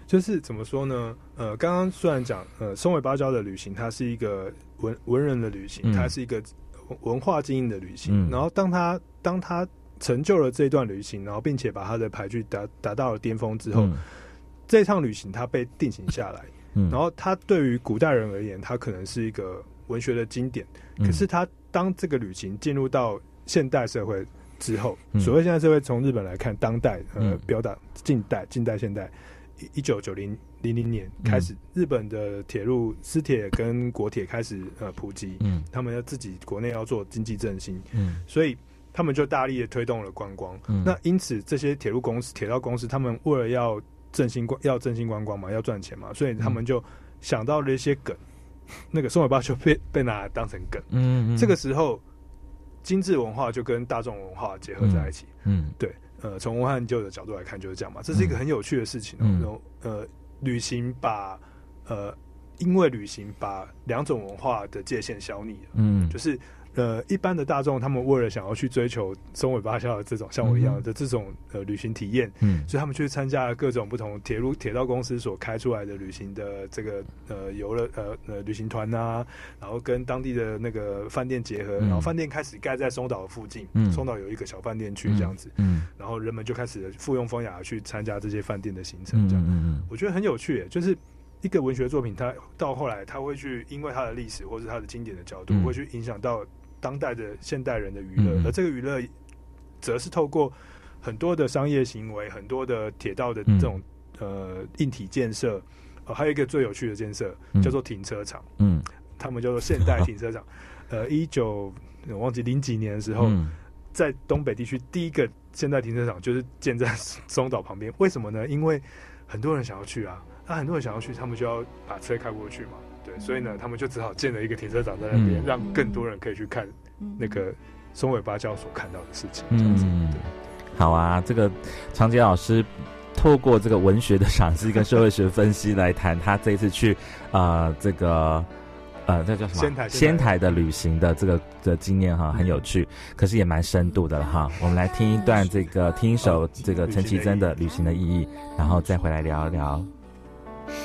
Speaker 3: 就是怎么说呢？呃，刚刚虽然讲，呃，松尾芭蕉的旅行，它是一个文文人的旅行，它是一个文化经营的旅行。然后，当他当他成就了这一段旅行，然后并且把他的牌具达达到了巅峰之后，这趟旅行它被定型下来，然后它对于古代人而言，它可能是一个文学的经典。可是他当这个旅行进入到现代社会之后，所谓现代社会，从日本来看，当代呃，表达近代、近代、现代，一九九零零零年开始，日本的铁路私铁跟国铁开始呃普及，嗯，他们要自己国内要做经济振兴，嗯，所以。他们就大力的推动了观光，那因此这些铁路公司、铁道公司，他们为了要振兴观、要振兴观光嘛，要赚钱嘛，所以他们就想到了一些梗，那个松尾巴就被被拿来当成梗。嗯，这个时候精致文化就跟大众文化结合在一起。嗯，对，呃，从文化研究的角度来看就是这样嘛，这是一个很有趣的事情。然后，呃，旅行把呃，因为旅行把两种文化的界限消弭了。嗯，就是。呃，一般的大众，他们为了想要去追求松尾芭蕉的这种像我一样的这种呃旅行体验，嗯，所以他们去参加了各种不同铁路铁道公司所开出来的旅行的这个呃游乐呃呃旅行团啊，然后跟当地的那个饭店结合，然后饭店开始盖在松岛附近，嗯，松岛有一个小饭店区这样子，嗯，然后人们就开始附庸风雅去参加这些饭店的行程，这样，嗯嗯，我觉得很有趣，就是一个文学作品，它到后来它会去因为它的历史或是它的经典的角度，会去影响到。当代的现代人的娱乐，而这个娱乐，则是透过很多的商业行为，很多的铁道的这种呃硬体建设，呃，还有一个最有趣的建设叫做停车场，嗯，他们叫做现代停车场。呃，一九我忘记零几年的时候，在东北地区第一个现代停车场就是建在松岛旁边。为什么呢？因为很多人想要去啊，那很多人想要去，他们就要把车开过去嘛。所以呢，他们就只好建了一个停车场在那边，让更多人可以去看那个松尾芭蕉所看到的事情。嗯，
Speaker 2: 好啊，这个长杰老师透过这个文学的赏析跟社会学分析来谈他这一次去啊这个呃那叫什么仙台仙台的旅行的这个的经验哈，很有趣，可是也蛮深度的了哈。我们来听一段这个听一首这个陈绮贞的《旅行的意义》，然后再回来聊一聊。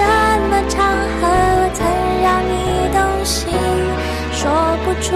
Speaker 6: 什么场合曾让你动心，说不出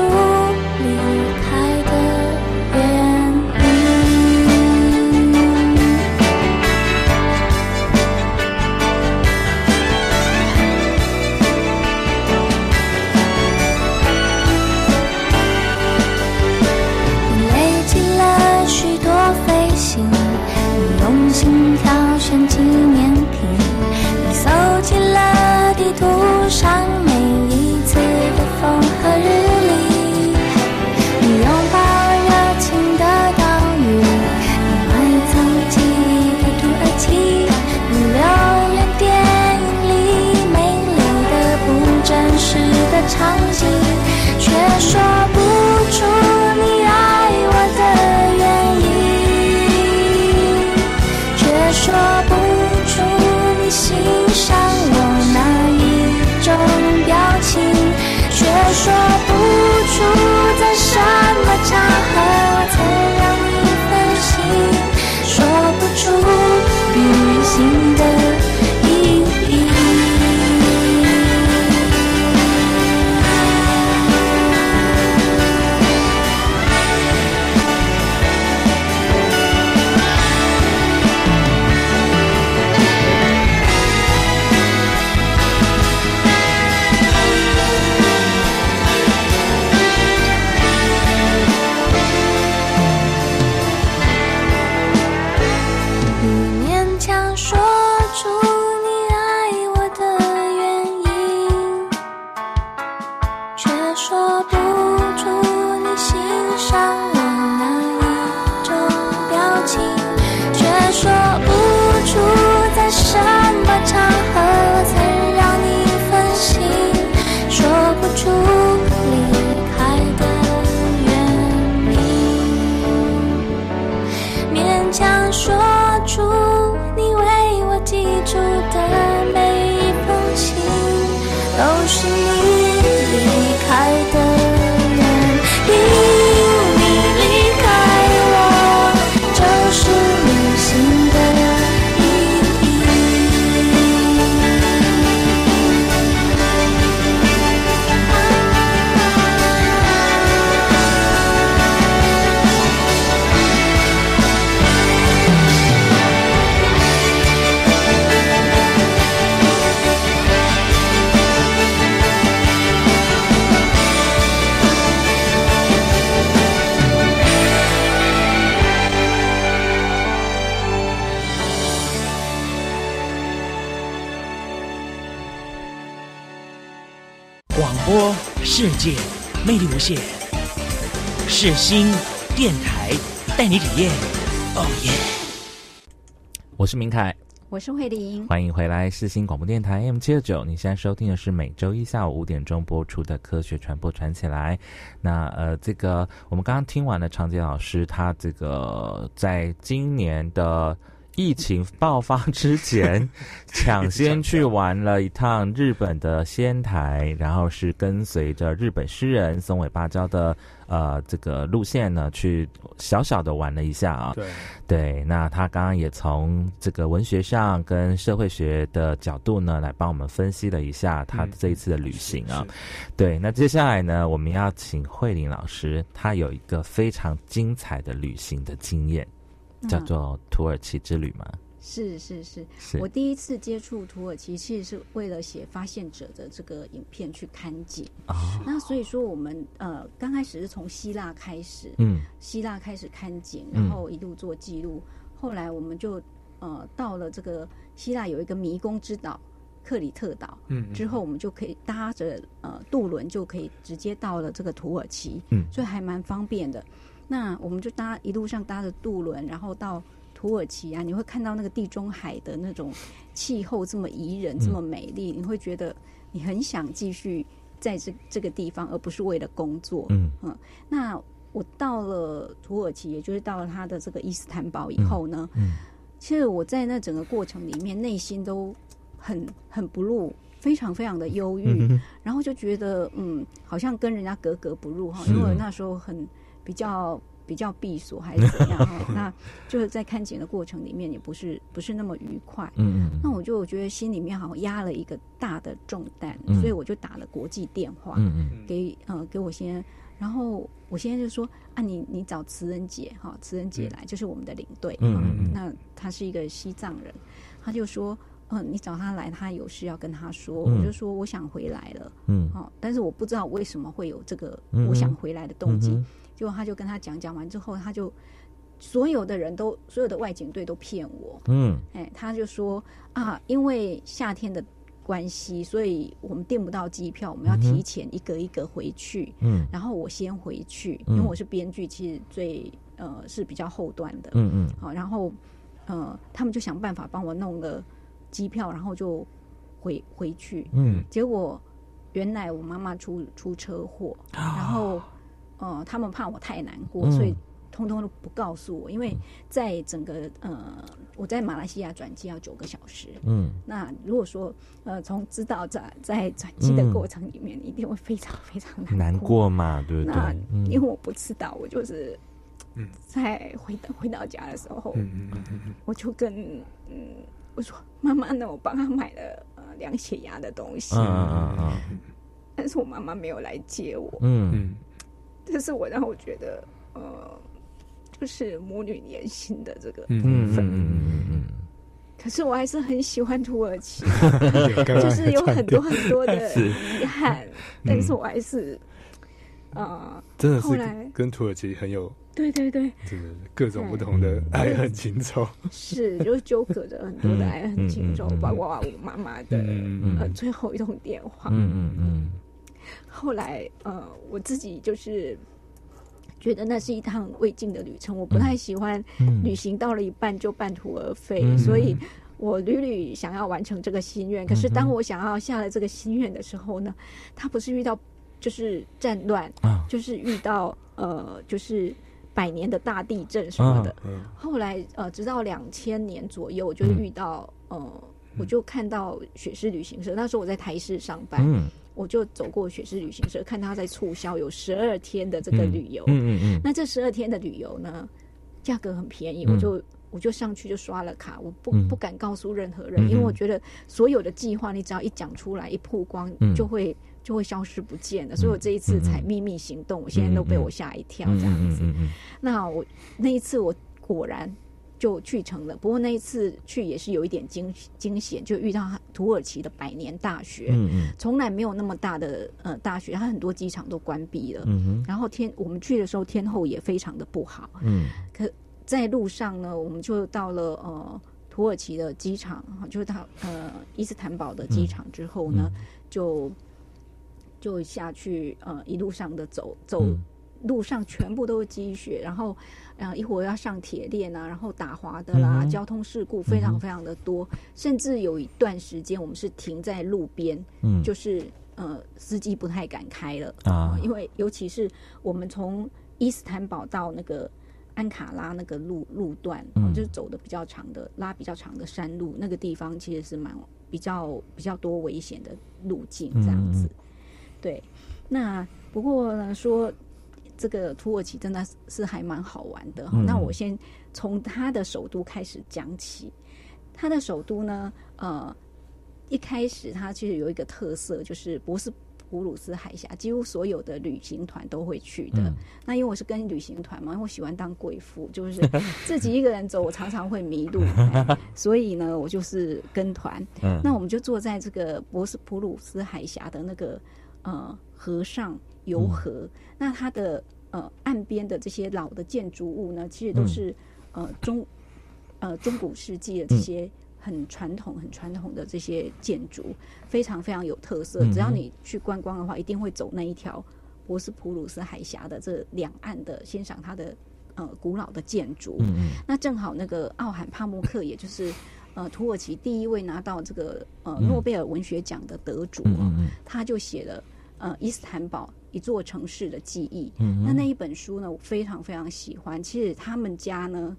Speaker 7: 广播世界魅力无限，世新电台带你体验。哦耶！
Speaker 2: 我是明凯。
Speaker 4: 我是慧玲，
Speaker 2: 欢迎回来世新广播电台 M 七二九。你现在收听的是每周一下午五点钟播出的《科学传播传起来》。那呃，这个我们刚刚听完了长杰老师，他这个在今年的。疫情爆发之前，抢 先去玩了一趟日本的仙台，然后是跟随着日本诗人松尾芭蕉的呃这个路线呢，去小小的玩了一下啊。
Speaker 3: 对
Speaker 2: 对，那他刚刚也从这个文学上跟社会学的角度呢，来帮我们分析了一下他这一次的旅行啊。对，那接下来呢，我们要请慧玲老师，她有一个非常精彩的旅行的经验。叫做土耳其之旅吗？
Speaker 4: 是是是，我第一次接触土耳其，其实是为了写《发现者》的这个影片去看景啊。那所以说，我们呃刚开始是从希腊开始，嗯，希腊开始看景，然后一路做记录。后来我们就呃到了这个希腊有一个迷宫之岛克里特岛，嗯，之后我们就可以搭着呃渡轮就可以直接到了这个土耳其，嗯，所以还蛮方便的。那我们就搭一路上搭着渡轮，然后到土耳其啊，你会看到那个地中海的那种气候这么宜人，这么美丽，你会觉得你很想继续在这这个地方，而不是为了工作。嗯嗯。那我到了土耳其，也就是到了他的这个伊斯坦堡以后呢，嗯，其实我在那整个过程里面，内心都很很不入，非常非常的忧郁，然后就觉得嗯，好像跟人家格格不入哈，因为那时候很。比较比较闭锁还是怎样哈？那就是在看景的过程里面也不是不是那么愉快。嗯嗯。那我就觉得心里面好像压了一个大的重担，所以我就打了国际电话，嗯嗯，给呃给我先，然后我现在就说啊，你你找慈恩姐哈，慈恩姐来就是我们的领队，嗯嗯那他是一个西藏人，他就说嗯，你找他来，他有事要跟他说。我就说我想回来了，嗯，好，但是我不知道为什么会有这个我想回来的动机。结果他就跟他讲讲完之后，他就所有的人都所有的外景队都骗我。嗯，哎，他就说啊，因为夏天的关系，所以我们订不到机票，我们要提前一个一个回去。嗯，然后我先回去，因为我是编剧，其实最呃是比较后端的。嗯嗯，好，然后呃，他们就想办法帮我弄了机票，然后就回回去。嗯，结果原来我妈妈出出车祸，然后。哦，他们怕我太难过，所以通通都不告诉我。因为在整个呃，我在马来西亚转机要九个小时。嗯，那如果说呃，从知道在在转机的过程里面，一定会非常非常难
Speaker 2: 难过嘛，对不对？那
Speaker 4: 因为我不知道，我就是在回到回到家的时候，我就跟嗯我说妈妈呢，我帮他买了呃量血压的东西。嗯嗯嗯，但是我妈妈没有来接我。嗯。这是我让我觉得，呃，就是母女连心的这个部分。嗯嗯嗯可是我还是很喜欢土耳其，就是有很多很多的 遗憾，但是我还是，
Speaker 3: 啊，真的是跟土耳其很有
Speaker 4: 对对对，
Speaker 3: 这个各种不同的爱恨情仇，
Speaker 4: 是就纠葛着很多的爱恨情仇，包括我妈妈的呃最后一通电话。嗯嗯嗯。后来，呃，我自己就是觉得那是一趟未尽的旅程。我不太喜欢旅行到了一半就半途而废，所以我屡屡想要完成这个心愿。可是当我想要下了这个心愿的时候呢，他不是遇到就是战乱，就是遇到呃，就是百年的大地震什么的。后来呃，直到两千年左右，我就遇到呃，我就看到雪狮旅行社。那时候我在台视上班。我就走过雪狮旅行社，看他在促销有十二天的这个旅游。嗯嗯嗯。那这十二天的旅游呢，价格很便宜，我就我就上去就刷了卡，我不不敢告诉任何人，因为我觉得所有的计划你只要一讲出来一曝光，就会就会消失不见了。所以我这一次才秘密行动，我现在都被我吓一跳这样子。那我那一次我果然。就去成了，不过那一次去也是有一点惊惊险，就遇到土耳其的百年大学，嗯嗯，从来没有那么大的呃大学，它很多机场都关闭了，嗯然后天我们去的时候天候也非常的不好，嗯，可在路上呢，我们就到了呃土耳其的机场，就是它呃伊斯坦堡的机场之后呢，就。就下去呃一路上的走走，路上全部都是积雪，然后呃一会儿要上铁链啊，然后打滑的啦，交通事故非常非常的多，甚至有一段时间我们是停在路边，嗯，就是呃司机不太敢开了啊，因为尤其是我们从伊斯坦堡到那个。安卡拉那个路路段，就是走的比较长的、拉比较长的山路，那个地方其实是蛮比较比较多危险的路径，这样子。对，那不过呢，说这个土耳其真的是还蛮好玩的。那我先从它的首都开始讲起。它的首都呢，呃，一开始它其实有一个特色，就是博斯。普鲁斯海峡，几乎所有的旅行团都会去的。那因为我是跟旅行团嘛，我喜欢当贵妇，就是 自己一个人走，我常常会迷路，所以呢，我就是跟团。那我们就坐在这个博斯普鲁斯海峡的那个呃河上游河。那它的呃岸边的这些老的建筑物呢，其实都是呃中呃中古世纪的这些。很传统、很传统的这些建筑，非常非常有特色。只要你去观光的话，一定会走那一条博斯普鲁斯海峡的这两岸的，欣赏它的呃古老的建筑。那正好那个奥罕帕默克，也就是呃土耳其第一位拿到这个呃诺贝尔文学奖的得主，他就写了呃伊斯坦堡一座城市的记忆。嗯那那一本书呢，我非常非常喜欢。其实他们家呢。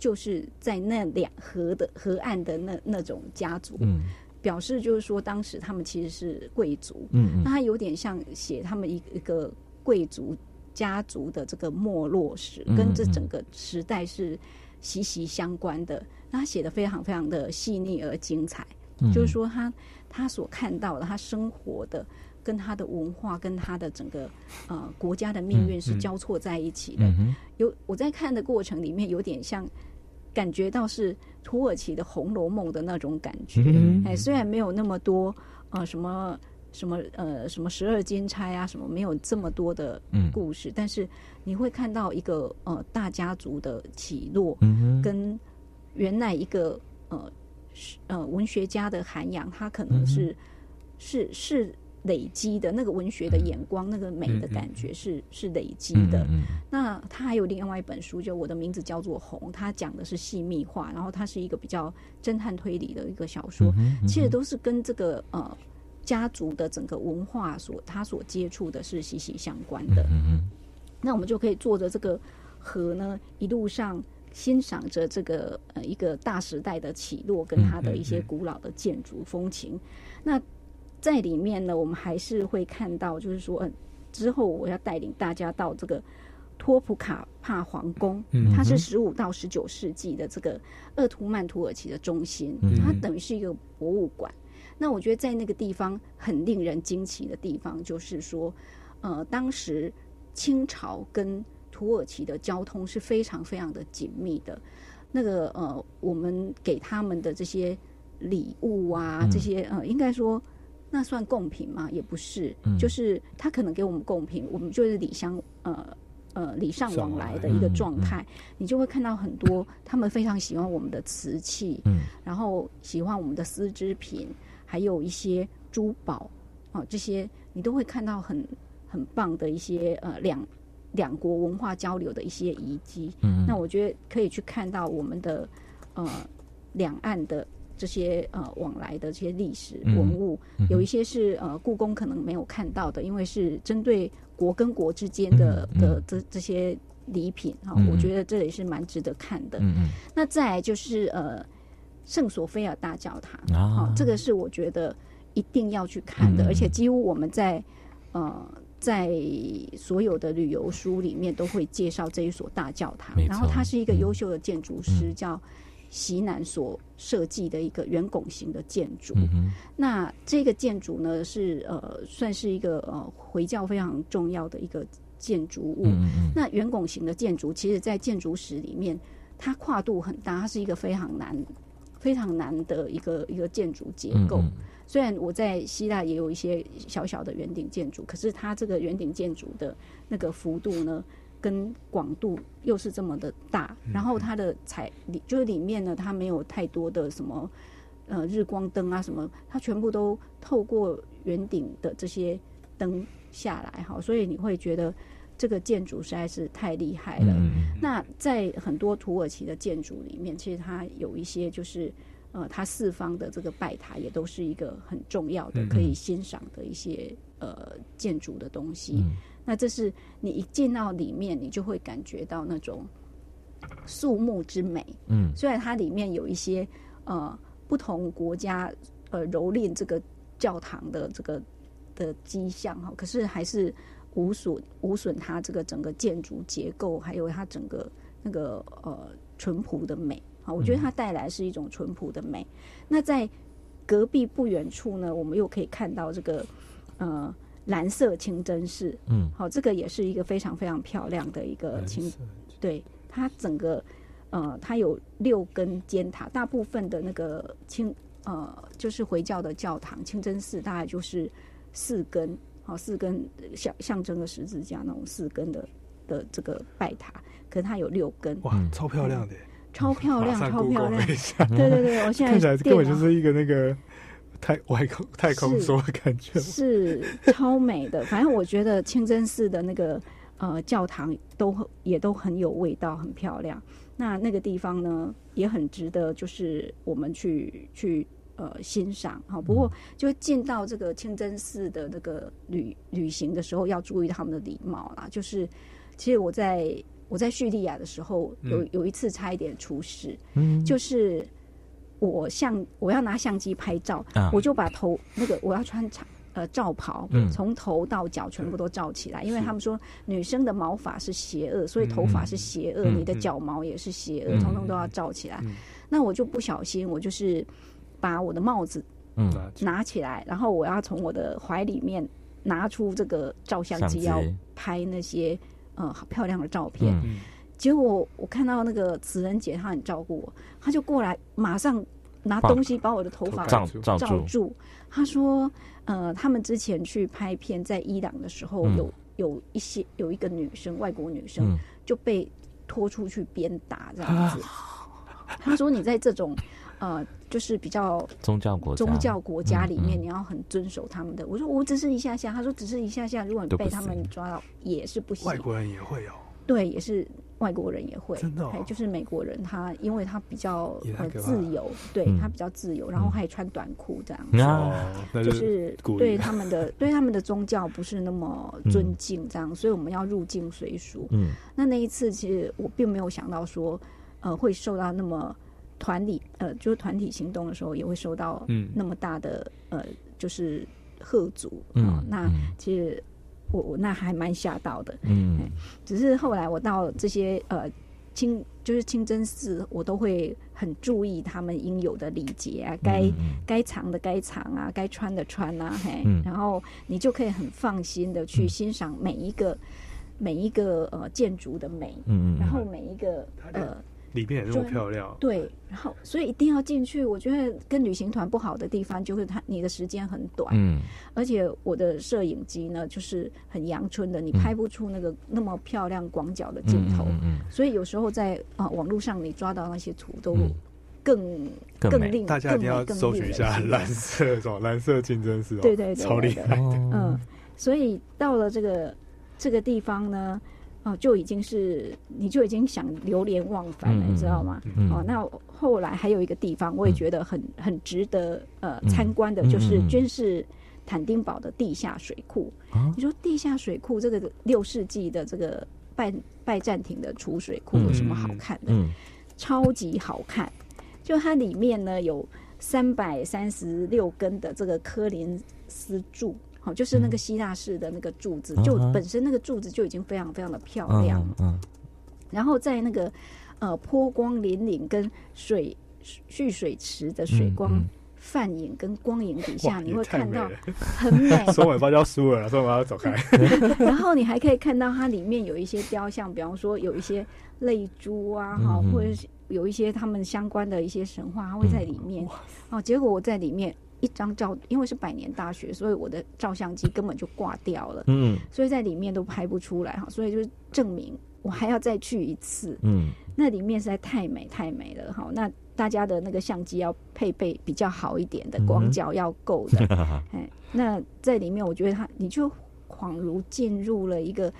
Speaker 4: 就是在那两河的河岸的那那种家族，嗯表示就是说，当时他们其实是贵族。嗯，那他有点像写他们一一个贵族家族的这个没落史，跟这整个时代是息息相关的。那他写的非常非常的细腻而精彩，就是说他他所看到的，他生活的跟他的文化跟他的整个呃国家的命运是交错在一起的。有我在看的过程里面，有点像。感觉到是土耳其的《红楼梦》的那种感觉，哎，虽然没有那么多呃什么什么呃什么十二金钗啊什么，没有这么多的故事，但是你会看到一个呃大家族的起落，跟原来一个呃呃文学家的涵养，他可能是是是。累积的那个文学的眼光，那个美的感觉是是累积的。那他还有另外一本书，就我的名字叫做《红》，他讲的是细密化，然后它是一个比较侦探推理的一个小说，其实都是跟这个呃家族的整个文化所他所接触的是息息相关的。那我们就可以坐着这个河呢，一路上欣赏着这个呃一个大时代的起落，跟它的一些古老的建筑风情。那在里面呢，我们还是会看到，就是说，嗯，之后我要带领大家到这个托普卡帕皇宫，它是十五到十九世纪的这个鄂图曼土耳其的中心，它等于是一个博物馆。那我觉得在那个地方很令人惊奇的地方，就是说，呃，当时清朝跟土耳其的交通是非常非常的紧密的。那个呃，我们给他们的这些礼物啊，这些呃，应该说。那算贡品吗？也不是，就是他可能给我们贡品，我们就是礼相呃呃礼尚往来的一个状态。你就会看到很多他们非常喜欢我们的瓷器，嗯，然后喜欢我们的丝织品，还有一些珠宝啊，这些你都会看到很很棒的一些呃两两国文化交流的一些遗迹。嗯，那我觉得可以去看到我们的呃两岸的。这些呃往来的这些历史文物，有一些是呃故宫可能没有看到的，因为是针对国跟国之间的的这这些礼品哈，我觉得这也是蛮值得看的。那再来就是呃圣索菲亚大教堂啊，这个是我觉得一定要去看的，而且几乎我们在呃在所有的旅游书里面都会介绍这一所大教堂，然后他是一个优秀的建筑师，叫。西南所设计的一个圆拱形的建筑，那这个建筑呢是呃算是一个呃回教非常重要的一个建筑物。那圆拱形的建筑，其实在建筑史里面，它跨度很大，它是一个非常难、非常难的一个一个建筑结构。虽然我在希腊也有一些小小的圆顶建筑，可是它这个圆顶建筑的那个幅度呢？跟广度又是这么的大，然后它的彩里就是里面呢，它没有太多的什么呃日光灯啊什么，它全部都透过圆顶的这些灯下来哈，所以你会觉得这个建筑实在是太厉害了。那在很多土耳其的建筑里面，其实它有一些就是呃，它四方的这个拜塔也都是一个很重要的可以欣赏的一些呃建筑的东西。那这是你一进到里面，你就会感觉到那种肃穆之美。嗯，虽然它里面有一些呃不同国家呃蹂躏这个教堂的这个的迹象哈，可是还是无损无损它这个整个建筑结构，还有它整个那个呃淳朴的美。好，我觉得它带来是一种淳朴的美。那在隔壁不远处呢，我们又可以看到这个呃。蓝色清真寺，嗯，好，这个也是一个非常非常漂亮的一个清，对，它整个，呃，它有六根尖塔，大部分的那个清，呃，就是回教的教堂清真寺，大概就是四根，好，四根象象征的十字架那种四根的的这个拜塔，可是它有六根，
Speaker 3: 哇，超漂亮的，
Speaker 4: 超漂亮，超漂亮，对对对，我现在
Speaker 3: 看起来根本就是一个那个。太 外空太空梭的感觉
Speaker 4: 是超美的。反正我觉得清真寺的那个呃教堂都也都很有味道，很漂亮。那那个地方呢也很值得，就是我们去去呃欣赏。哈，不过就进到这个清真寺的那个旅旅行的时候，要注意他们的礼貌啦。就是其实我在我在叙利亚的时候，有有一次差一点出事，嗯，就是。我相我要拿相机拍照，我就把头那个我要穿长呃罩袍，从头到脚全部都罩起来，因为他们说女生的毛发是邪恶，所以头发是邪恶，你的脚毛也是邪恶，通通都要罩起来。那我就不小心，我就是把我的帽子嗯。拿起来，然后我要从我的怀里面拿出这个照相机，要拍那些呃好漂亮的照片。结果我看到那个慈仁姐，她很照顾我，她就过来马上拿东西把我的头发
Speaker 2: 罩
Speaker 4: 罩住。她说：“呃，他们之前去拍片在伊朗的时候，有有一些有一个女生，外国女生就被拖出去鞭打这样子。”她说：“你在这种呃，就是比较
Speaker 2: 宗教国
Speaker 4: 宗教国家里面，你要很遵守他们的。”我说：“我只是一下下。”他说：“只是一下下，如果你被他们抓到，也是不行。”
Speaker 3: 外国人也会有。
Speaker 4: 对，也是外国人也会，
Speaker 3: 真的，
Speaker 4: 就是美国人，他因为他比较呃自由，对他比较自由，然后还穿短裤这样。子，就是对他们的对他们的宗教不是那么尊敬这样，所以我们要入境随俗。嗯，那那一次其实我并没有想到说，呃，会受到那么团体呃，就是团体行动的时候也会受到那么大的呃，就是贺阻啊。那其实。我我那还蛮吓到的，嗯，只是后来我到这些呃清就是清真寺，我都会很注意他们应有的礼节啊，该该藏的该藏啊，该穿的穿啊，嘿，然后你就可以很放心的去欣赏每一个每一个呃建筑的美，嗯嗯，然后每一个呃。
Speaker 3: 里面也那么漂亮，
Speaker 4: 对，然后所以一定要进去。我觉得跟旅行团不好的地方就是它你的时间很短，嗯，而且我的摄影机呢就是很阳春的，你拍不出那个那么漂亮广角的镜头，嗯，所以有时候在啊网络上你抓到那些图都更更令
Speaker 3: 大家一定要搜寻一下蓝色种蓝色清真寺，
Speaker 4: 对对
Speaker 3: 对，超厉害，
Speaker 4: 嗯，所以到了这个这个地方呢。哦，就已经是，你就已经想流连忘返了，你知道吗？哦，那后来还有一个地方，我也觉得很很值得呃参观的，就是军事坦丁堡的地下水库。你说地下水库这个六世纪的这个拜拜占庭的储水库有什么好看的？超级好看！就它里面呢有三百三十六根的这个科林斯柱。好，就是那个希腊式的那个柱子，就本身那个柱子就已经非常非常的漂亮。嗯，然后在那个呃波光粼粼跟水蓄水池的水光泛影跟光影底下，你会看到很美。
Speaker 3: 说尾巴就要输了，说尾巴要走开。
Speaker 4: 然后你还可以看到它里面有一些雕像，比方说有一些泪珠啊，哈，或者是有一些他们相关的一些神话，它会在里面。哦，结果我在里面。一张照，因为是百年大学，所以我的照相机根本就挂掉了。嗯，所以在里面都拍不出来哈，所以就是证明我还要再去一次。嗯，那里面实在太美太美了哈。那大家的那个相机要配备比较好一点的，广角要够的。哎，那在里面我觉得他，你就恍如进入了一个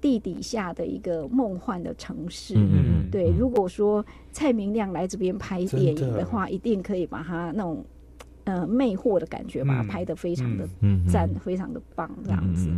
Speaker 4: 地底下的一个梦幻的城市。嗯嗯。对，如果说蔡明亮来这边拍电影的话，一定可以把它那种呃魅惑的感觉，把它拍的非常的赞，非常的棒，这样子。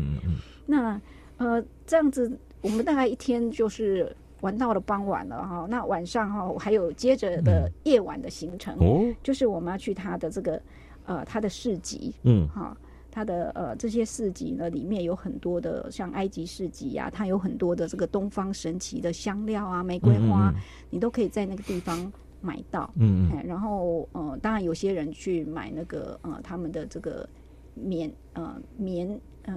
Speaker 4: 那呃，这样子，我们大概一天就是玩到了傍晚了哈。那晚上哈，还有接着的夜晚的行程，哦，就是我们要去他的这个呃他的市集，嗯，哈。它的呃这些市集呢，里面有很多的像埃及市集呀，它有很多的这个东方神奇的香料啊，玫瑰花，你都可以在那个地方买到。嗯嗯。然后呃，当然有些人去买那个呃他们的这个棉呃棉呃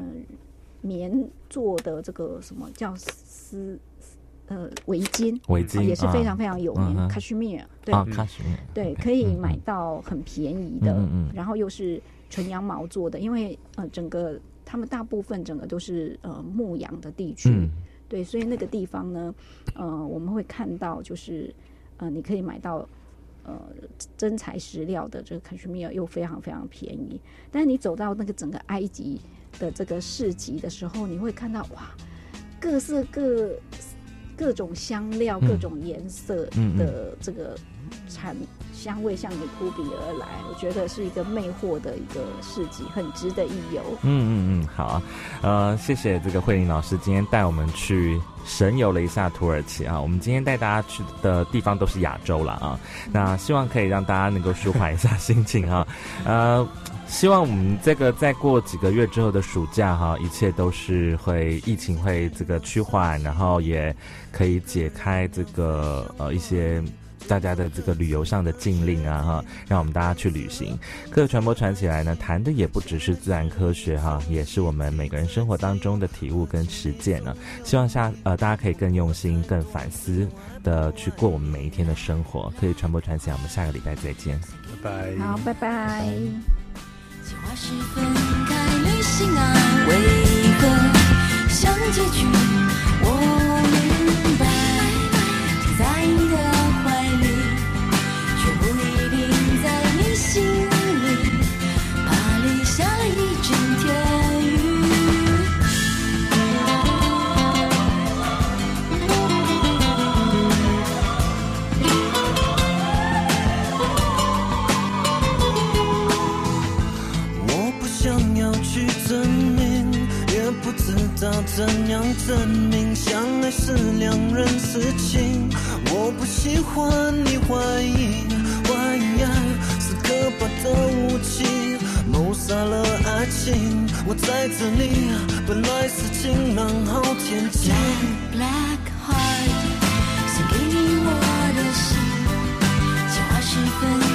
Speaker 4: 棉做的这个什么叫丝呃围巾，
Speaker 2: 围巾
Speaker 4: 也是非常非常有名。卡什米尔对，
Speaker 2: 卡什米尔
Speaker 4: 对，可以买到很便宜的，嗯然后又是。纯羊毛做的，因为呃，整个他们大部分整个都是呃牧羊的地区，对，所以那个地方呢，呃，我们会看到就是呃，你可以买到呃真材实料的这个 cashmere 又非常非常便宜。但是你走到那个整个埃及的这个市集的时候，你会看到哇，各色各各种香料、各种颜色的这个产。香味向你扑鼻而来，我觉得是一个魅惑的一个市集，很值得一游。
Speaker 2: 嗯嗯嗯，好啊，呃，谢谢这个慧玲老师今天带我们去神游了一下土耳其啊。我们今天带大家去的地方都是亚洲了啊，那希望可以让大家能够舒缓一下心情啊。呃，希望我们这个再过几个月之后的暑假哈，一切都是会疫情会这个趋缓，然后也可以解开这个呃一些。大家的这个旅游上的禁令啊，哈，让我们大家去旅行。科学传播传起来呢，谈的也不只是自然科学哈，也是我们每个人生活当中的体悟跟实践呢。希望下呃，大家可以更用心、更反思的去过我们每一天的生活。科学传播传起来，我们下个礼拜再见，
Speaker 3: 拜拜。
Speaker 4: 好，拜拜。
Speaker 5: 要怎样证明相爱是两人事情？我不喜欢你怀疑，怀疑爱是可怕的武器，谋杀了爱情。我在这里，本来是晴朗好天气。Black Heart，送给你我的心，情话十分。